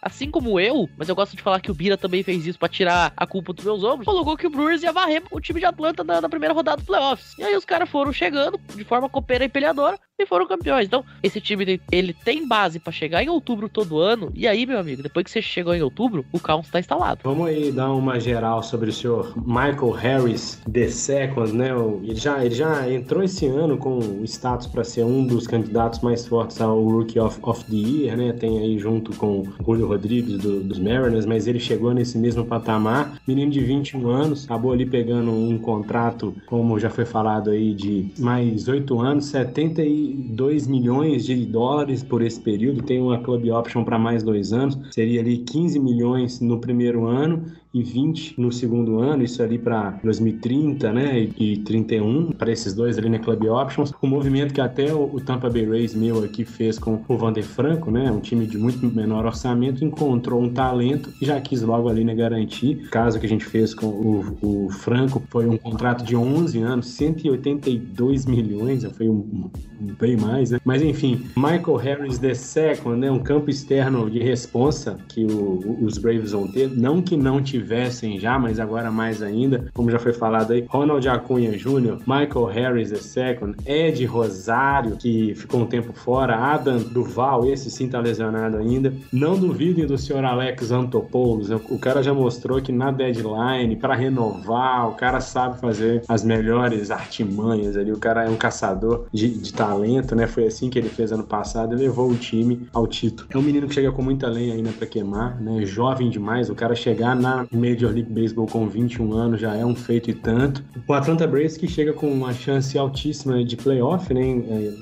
assim como eu, mas eu gosto de falar que o Bira também fez isso para tirar a culpa dos meus ombros. Colocou que o Brewers ia varrer o time de Atlanta na, na primeira rodada dos playoffs. E aí os caras foram chegando de forma copeira e peleadora e foram campeões. Então, esse time ele tem base para chegar em outubro todo ano. E aí, meu amigo, depois que você chegou em outubro, o caos está instalado. Vamos aí dar uma geral sobre o senhor Michael Harris The Second, né? Ele já, ele já entrou esse ano com o status para ser um dos candidatos mais fortes ao Rookie of, of the Year, né? Tem aí junto com o Julio Rodrigues do, dos Mariners, mas ele chegou nesse mesmo patamar. Menino de 21 anos, acabou ali pegando um contrato, como já foi falado aí, de mais 8 anos, 72 milhões de dólares por esse período. Tem uma club option para mais dois anos, seria ali 15 milhões no primeiro ano e 20 no segundo ano, isso ali para 2030, né, e 31 para esses dois ali na Club Options. O movimento que até o Tampa Bay Rays meu aqui fez com o Vander Franco, né, um time de muito menor orçamento, encontrou um talento e já quis logo ali né, garantir. O caso que a gente fez com o, o Franco foi um contrato de 11 anos, 182 milhões, foi um, um bem mais, né? Mas enfim, Michael Harris II, né, um campo externo de responsa que o, os Braves vão ter, não que não tivesse tivessem já, mas agora mais ainda, como já foi falado aí, Ronald Acunha Jr., Michael Harris II, Ed Rosário, que ficou um tempo fora, Adam Duval, esse sim tá lesionado ainda. Não duvidem do senhor Alex Antopoulos, o cara já mostrou que na deadline, para renovar, o cara sabe fazer as melhores artimanhas ali, o cara é um caçador de, de talento, né? Foi assim que ele fez ano passado e levou o time ao título. É um menino que chega com muita lenha ainda para queimar, né? Jovem demais, o cara chegar na Major League Baseball com 21 anos já é um feito e tanto. O Atlanta Braves que chega com uma chance altíssima de playoff, né? É,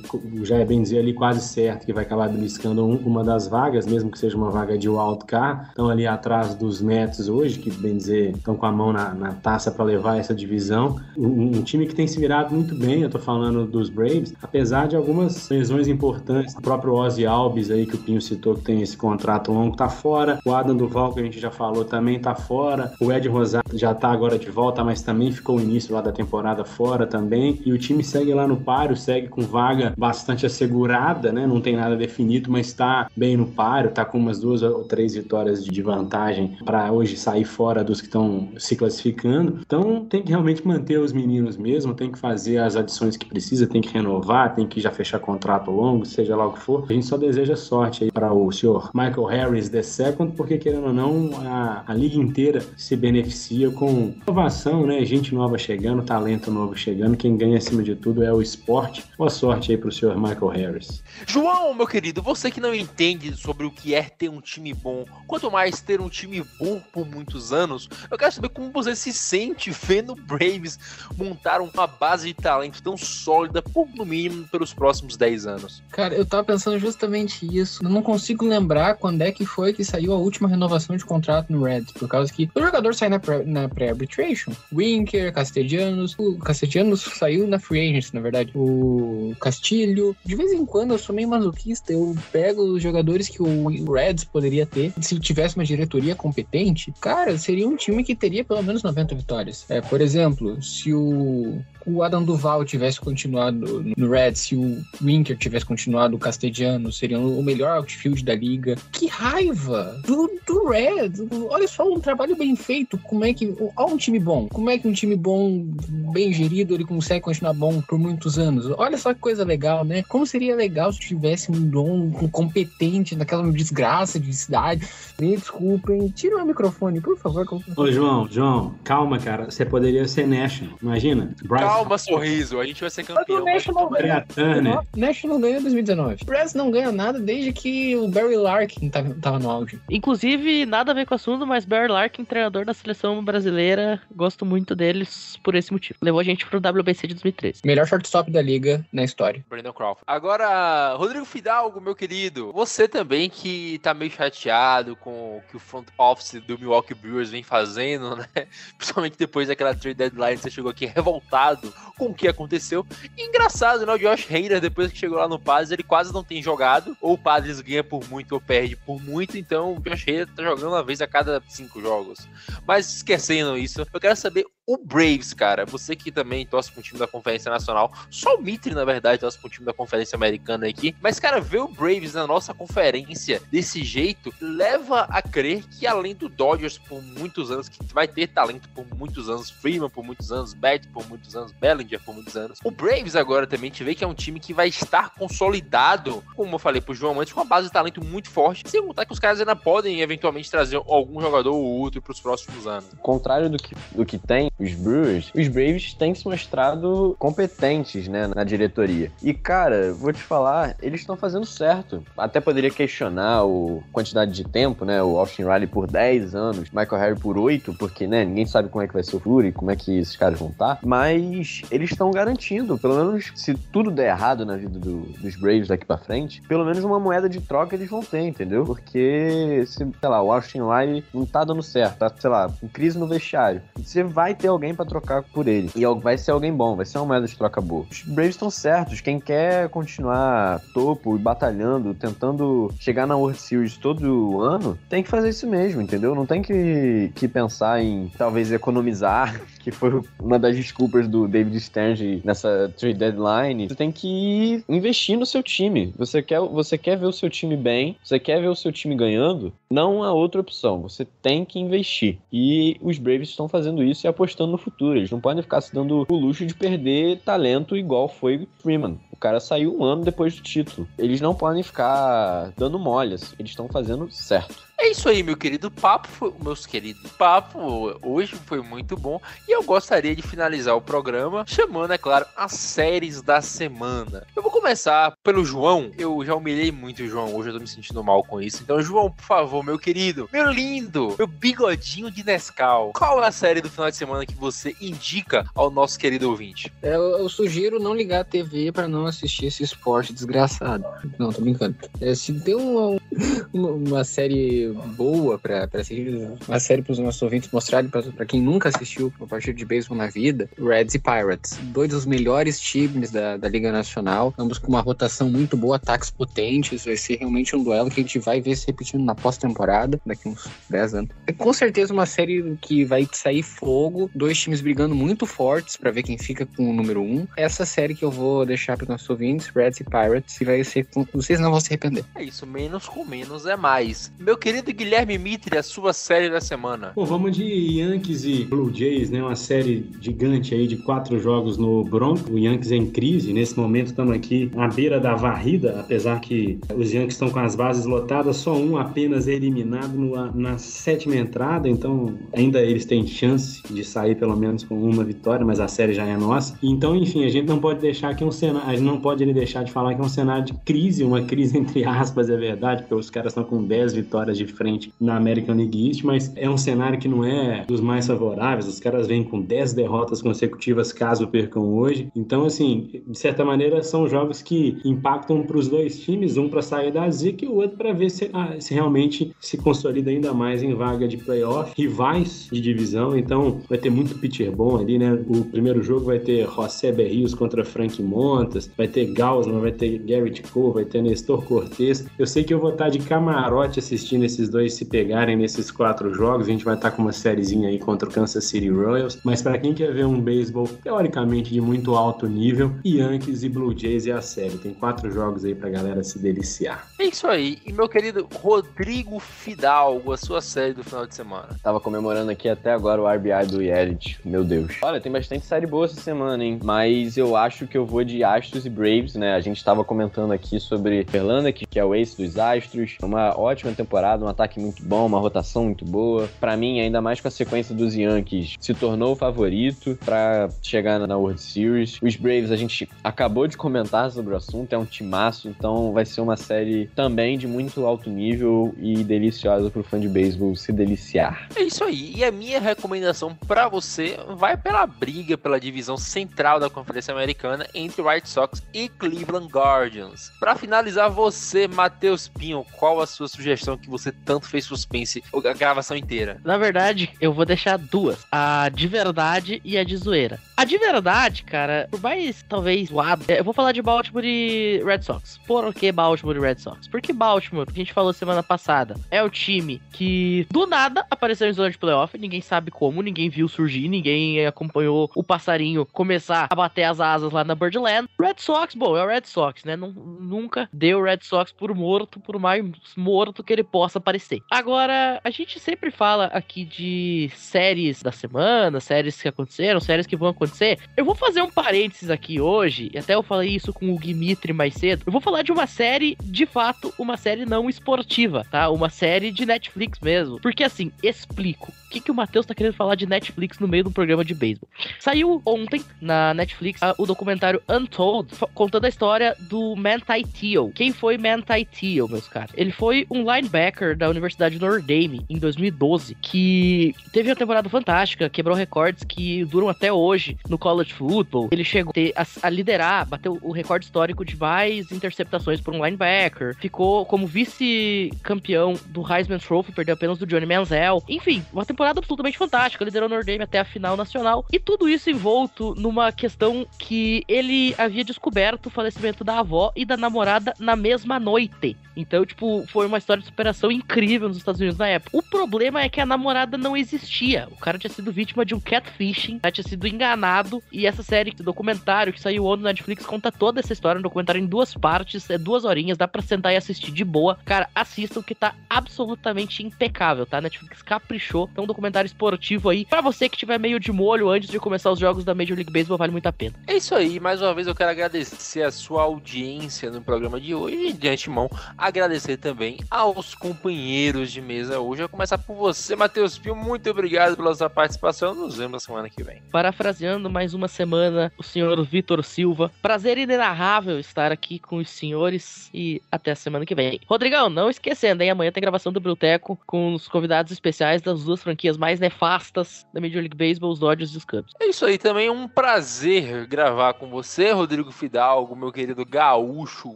já é bem dizer ali quase certo que vai acabar beliscando um, uma das vagas, mesmo que seja uma vaga de wild card. Estão ali atrás dos Mets hoje, que bem dizer estão com a mão na, na taça para levar essa divisão. Um, um, time que tem se virado muito bem, eu tô falando dos Braves, apesar de algumas lesões importantes. O próprio Ozzy Alves aí que o Pinho citou que tem esse contrato longo tá fora. O Adam Duval que a gente já falou também tá fora. O Ed Rosário já tá agora de volta, mas também ficou o início lá da temporada fora também. E o time segue lá no páreo, segue com vaga bastante assegurada, né? Não tem nada definido, mas está bem no páreo, tá com umas duas ou três vitórias de vantagem para hoje sair fora dos que estão se classificando. Então tem que realmente manter os meninos mesmo, tem que fazer as adições que precisa, tem que renovar, tem que já fechar contrato longo, seja lá o que for. A gente só deseja sorte aí para o senhor Michael Harris the second, porque querendo ou não, a, a liga inteira se beneficia com inovação, né? Gente nova chegando, talento novo chegando. Quem ganha acima de tudo é o esporte. Boa sorte aí para o senhor Michael Harris. João, meu querido, você que não entende sobre o que é ter um time bom, quanto mais ter um time bom por muitos anos, eu quero saber como você se sente vendo o Braves montar uma base de talento tão sólida, por no mínimo, pelos próximos 10 anos. Cara, eu tava pensando justamente isso. Eu não consigo lembrar quando é que foi que saiu a última renovação de contrato no Reds, por causa que o jogador sai na pré-arbitration. Winker, Castellanos, o Castellanos [LAUGHS] saiu na free agency, na verdade. O Castilho. De vez em quando eu sou meio masoquista, eu pego os jogadores que o Reds poderia ter. Se tivesse uma diretoria competente, cara, seria um time que teria pelo menos 90 vitórias. É, por exemplo, se o o Adam Duval tivesse continuado no Red, se o Winker tivesse continuado o Castellanos, seria o melhor outfield da liga. Que raiva do, do Red! Olha só, um trabalho bem feito. Como é que. Olha um time bom. Como é que um time bom, bem gerido, ele consegue continuar bom por muitos anos? Olha só que coisa legal, né? Como seria legal se tivesse um dom competente naquela desgraça de cidade. Me desculpem, tira o microfone, por favor. Ô, João, João, calma, cara. Você poderia ser National. Imagina. Bryce Calma, sorriso. A gente vai ser campeão. Mas o National ganha. Né? National em 2019. O Brass não ganha nada desde que o Barry Larkin tava, tava no auge. Inclusive, nada a ver com o assunto, mas Barry Larkin, treinador da seleção brasileira, gosto muito deles por esse motivo. Levou a gente pro WBC de 2013. Melhor shortstop da liga na história. Brandon Crawford. Agora, Rodrigo Fidalgo, meu querido, você também que tá meio chateado com o que o front office do Milwaukee Brewers vem fazendo, né? [LAUGHS] Principalmente depois daquela trade deadline, você chegou aqui revoltado com o que aconteceu. E engraçado, né? O Josh Hader, depois que chegou lá no Padres, ele quase não tem jogado. Ou o Padres ganha por muito ou perde por muito. Então o Josh Hader tá jogando uma vez a cada cinco jogos. Mas esquecendo isso, eu quero saber o Braves, cara, você que também torce para um time da Conferência Nacional, só o Mitre, na verdade, torce para um time da Conferência Americana aqui, mas, cara, ver o Braves na nossa conferência desse jeito leva a crer que, além do Dodgers por muitos anos, que vai ter talento por muitos anos, Freeman por muitos anos, Bat por muitos anos, Bellinger por muitos anos, o Braves agora também te vê que é um time que vai estar consolidado, como eu falei pro João antes, com uma base de talento muito forte, sem contar que os caras ainda podem eventualmente trazer algum jogador ou outro para os próximos anos. Contrário do que, do que tem, os Brewers, os Braves têm se mostrado competentes, né, na diretoria. E, cara, vou te falar, eles estão fazendo certo. Até poderia questionar a quantidade de tempo, né, o Austin Riley por 10 anos, Michael Harry por 8, porque, né, ninguém sabe como é que vai ser o e como é que esses caras vão estar. Mas eles estão garantindo, pelo menos se tudo der errado na vida do, dos Braves daqui para frente, pelo menos uma moeda de troca eles vão ter, entendeu? Porque, se, sei lá, o Austin Riley não tá dando certo, tá, sei lá, com crise no vestiário. Você vai ter alguém para trocar por ele. E vai ser alguém bom, vai ser uma moeda de troca boa. Os Braves estão certos. Quem quer continuar topo e batalhando, tentando chegar na World Series todo ano, tem que fazer isso mesmo, entendeu? Não tem que, que pensar em talvez economizar [LAUGHS] que foi uma das desculpas do David Stern nessa trade deadline, você tem que investir no seu time. Você quer, você quer ver o seu time bem, você quer ver o seu time ganhando, não há outra opção. Você tem que investir. E os Braves estão fazendo isso e apostando no futuro. Eles não podem ficar se dando o luxo de perder talento igual foi Freeman. O cara saiu um ano depois do título. Eles não podem ficar dando molhas. Eles estão fazendo certo. É É isso aí, meu querido papo, foi, meus queridos papo hoje foi muito bom e eu gostaria de finalizar o programa chamando, é claro, as séries da semana. Eu vou começar pelo João. Eu já humilhei muito o João hoje, eu tô me sentindo mal com isso. Então, João, por favor, meu querido, meu lindo, meu bigodinho de Nescau. Qual é a série do final de semana que você indica ao nosso querido ouvinte? Eu, eu sugiro não ligar a TV pra não assistir esse esporte desgraçado. Não, tô brincando. É, se tem uma, [LAUGHS] uma série boa pra assistir, uma série pros nossos ouvintes mostrarem pra quem nunca assistiu a partir de beisebol na vida, Reds e Pirates. Dois dos melhores times da, da Liga Nacional, ambos com uma rotação muito boa, ataques potentes. Vai ser realmente um duelo que a gente vai ver se repetindo na pós-temporada, daqui uns 10 anos. É com certeza uma série que vai sair fogo, dois times brigando muito fortes pra ver quem fica com o número 1. Um. Essa série que eu vou deixar pros nossos ouvintes, Reds e Pirates, e vai ser. Vocês não vão se arrepender. É isso, menos com menos é mais. Meu querido Guilherme Mitre, a sua série da semana. Pô, vamos de Yankees e Blue Jays, né? Uma série gigante aí de quatro jogos no Bronx. O Yankees é em crise. Nesse momento estamos aqui à beira da varrida, apesar que os Yankees estão com as bases lotadas, só um apenas é eliminado no, na sétima entrada, então ainda eles têm chance de sair pelo menos com uma vitória, mas a série já é nossa. Então, enfim, a gente não pode deixar que um cenário, a gente não pode deixar de falar que é um cenário de crise, uma crise entre aspas, é verdade, porque os caras estão com 10 vitórias de frente na American League East, mas é um cenário que não é dos mais favoráveis. Os caras vêm com 10 derrotas consecutivas caso percam hoje. Então, assim, de certa maneira, são jogos que impactam para os dois times, um para sair da zica e o outro para ver se, ah, se realmente se consolida ainda mais em vaga de playoff, rivais de divisão. Então, vai ter muito pitcher bom ali, né? O primeiro jogo vai ter José Berrios contra Frank Montas, vai ter Gaussman, vai ter Garrett Cole, vai ter Nestor Cortez. Eu sei que eu vou estar de camarote assistindo esses dois se pegarem nesses quatro jogos. A gente vai estar com uma sériezinha aí contra o Kansas City Royals. Mas para quem quer ver um beisebol teoricamente de muito alto nível, Yankees e Blue Jays é a série. Tem quatro jogos aí pra galera se deliciar. É isso aí. E meu querido Rodrigo Fidalgo, a sua série do final de semana. Tava comemorando aqui até agora o RBI do Yelich. Meu Deus. Olha, tem bastante série boa essa semana, hein? Mas eu acho que eu vou de Astros e Braves, né? A gente tava comentando aqui sobre Verlander, que é o ace dos Astros. Uma ótima temporada, um ataque muito bom, uma rotação muito boa. Para mim, ainda mais com a sequência dos Yankees, se tornou o favorito para chegar na World Series. Os Braves, a gente acabou de comentar sobre o assunto, é um timaço, então vai ser uma série também de muito alto nível e deliciosa pro fã de beisebol se deliciar. É isso aí. E a minha recomendação para você vai pela briga pela divisão central da Conferência Americana entre White Sox e Cleveland Guardians. Para finalizar, você, Matheus Pinho, qual a sua sugestão que você tanto fez suspense a gravação inteira? Na verdade, eu vou deixar duas: a de verdade e a de zoeira. A de verdade, cara, por mais talvez zoado, eu vou falar de Baltimore e Red Sox. Por que Baltimore e Red Sox? Porque Baltimore, que a gente falou semana passada, é o time que do nada apareceu em zona de playoff, ninguém sabe como, ninguém viu surgir, ninguém acompanhou o passarinho começar a bater as asas lá na Birdland. Red Sox, bom, é o Red Sox, né? Nunca deu o Red Sox por morto, por mais morto que ele possa parecer. Agora, a gente sempre fala aqui de séries da semana, séries que aconteceram, séries que vão acontecer. Eu vou fazer um parênteses aqui hoje, e até eu falei isso com o Dimitri mais cedo. Eu vou falar de uma série, de fato, uma série não esportiva, tá? Uma série de Netflix mesmo. Porque assim, explico. O que, que o Matheus tá querendo falar de Netflix no meio de um programa de beisebol? Saiu ontem na Netflix o documentário Untold, contando a história do Manti Teal. Quem foi Manti Teal, meus caras? Ele foi um linebacker da Universidade de Notre Dame em 2012, que teve uma temporada fantástica, quebrou recordes que duram até hoje no college football. Ele chegou a, a liderar, bateu o recorde histórico de mais interceptações por um linebacker, ficou como vice-campeão do Heisman Trophy, perdeu apenas do Johnny Manziel. Enfim, uma temporada absolutamente fantástica, liderou Notre Dame até a final nacional. E tudo isso envolto numa questão que ele havia descoberto o falecimento da avó e da namorada na mesma noite. Então, tipo, foi uma história de superação incrível nos Estados Unidos na época. O problema é que a namorada não existia. O cara tinha sido vítima de um catfishing, tinha sido enganado. E essa série, esse documentário que saiu ontem na Netflix, conta toda essa história. Um documentário em duas partes, é duas horinhas, dá pra sentar e assistir de boa. Cara, assistam que tá absolutamente impecável, tá? Netflix caprichou. Então, um documentário esportivo aí. Pra você que tiver meio de molho antes de começar os jogos da Major League Baseball, vale muito a pena. É isso aí. Mais uma vez eu quero agradecer a sua audiência no programa de hoje. De antemão, agradecer também aos companheiros de mesa hoje. Vou começar por você, Matheus Pio. Muito obrigado pela sua participação. Nos vemos na semana que vem. Parafraseando mais uma semana o senhor Vitor Silva. Prazer inenarrável estar aqui com os senhores e até a semana que vem. Rodrigão, não esquecendo, hein? Amanhã tem gravação do Bruteco com os convidados especiais das duas franquias mais nefastas da Major League Baseball, os Dodgers e os Cubs. É isso aí também, um prazer gravar com você, Rodrigo Fidalgo, meu querido gaúcho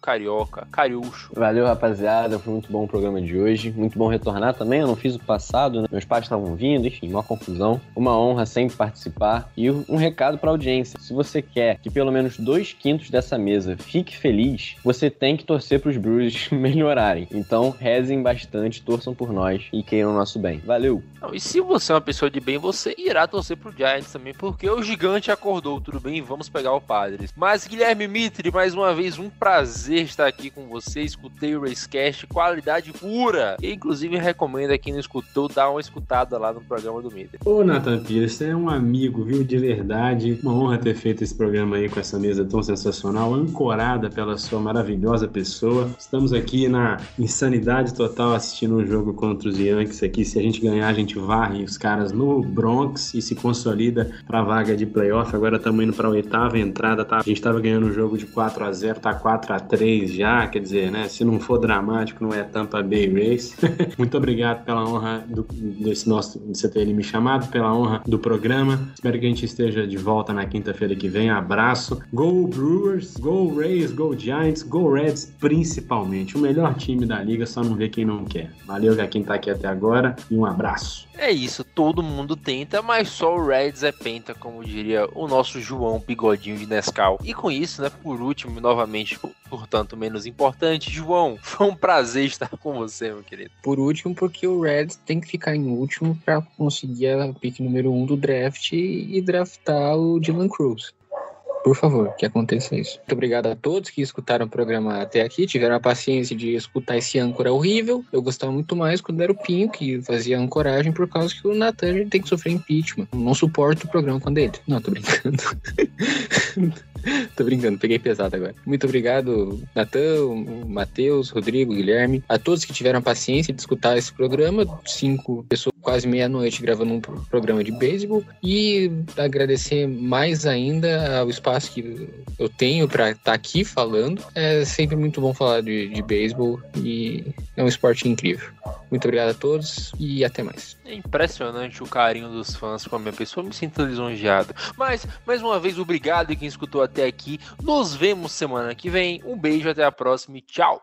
carioca, cariúcho. Valeu, rapaziada. Foi muito bom o programa de hoje. Muito bom retornar também. Eu não fiz o passado, né? meus pais estavam vindo, enfim, uma confusão. Uma honra sempre participar. E um recado pra audiência: se você quer que pelo menos dois quintos dessa mesa fique feliz, você tem que torcer pros Brewers [LAUGHS] melhorarem. Então, rezem bastante, torçam por nós e queiram o nosso bem. Valeu! Não, e se você é uma pessoa de bem, você irá torcer pro Giants também, porque o gigante acordou, tudo bem? Vamos pegar o Padres. Mas, Guilherme Mitre, mais uma vez, um prazer estar aqui com você. Escutei o Racecast, qualidade pura. E, inclusive, recomendo a quem não escutou, dar uma escutada lá no programa do Mitre. Ô, Nathan Pires, você é um amigo, viu? De verdade. Uma honra ter feito esse programa aí com essa mesa tão sensacional, ancorada pela sua maravilhosa pessoa. Estamos aqui na insanidade total assistindo um jogo contra os Yankees aqui. Se a gente ganhar, a gente varre os caras no Bronx e se consolida para a vaga de playoff. Agora estamos indo para a oitava entrada. Tá? A gente estava ganhando um jogo de 4 a 0 tá 4 a 3 já. Quer dizer, né? Se não for dramático, não é Tampa Bay Race. [LAUGHS] Muito obrigado pela honra do, desse nosso, de você ter me chamado, pela honra do programa. Espero que a gente esteja de volta na quinta-feira que vem. Abraço. Go Brewers, Go Rays, Go Giants, Go Reds principalmente. O melhor time da liga, só não vê quem não quer. Valeu quem tá aqui até agora e um abraço. É isso, todo mundo tenta, mas só o Reds é penta, como diria o nosso João Bigodinho de Nescau. E com isso, né, por último, novamente, portanto, menos importante, João, [LAUGHS] foi um prazer estar com você, meu querido. Por último, porque o Reds tem que ficar em último para conseguir a pick número 1 um do draft e draftar o Dylan Cruz. Por favor, que aconteça isso. Muito obrigado a todos que escutaram o programa até aqui, tiveram a paciência de escutar esse âncora horrível. Eu gostava muito mais quando era o Pinho que fazia ancoragem, por causa que o Natan tem que sofrer impeachment. Não suporto o programa quando ele. Não, tô brincando. [LAUGHS] Tô brincando, peguei pesado agora. Muito obrigado, Natan, Matheus, Rodrigo, Guilherme, a todos que tiveram a paciência de escutar esse programa. Cinco pessoas, quase meia-noite, gravando um programa de beisebol. E agradecer mais ainda ao espaço que eu tenho para estar tá aqui falando. É sempre muito bom falar de, de beisebol e é um esporte incrível. Muito obrigado a todos e até mais. É impressionante o carinho dos fãs com a minha pessoa, me sinto lisonjeado. Mas, mais uma vez, obrigado quem escutou até aqui. Nos vemos semana que vem. Um beijo, até a próxima e tchau!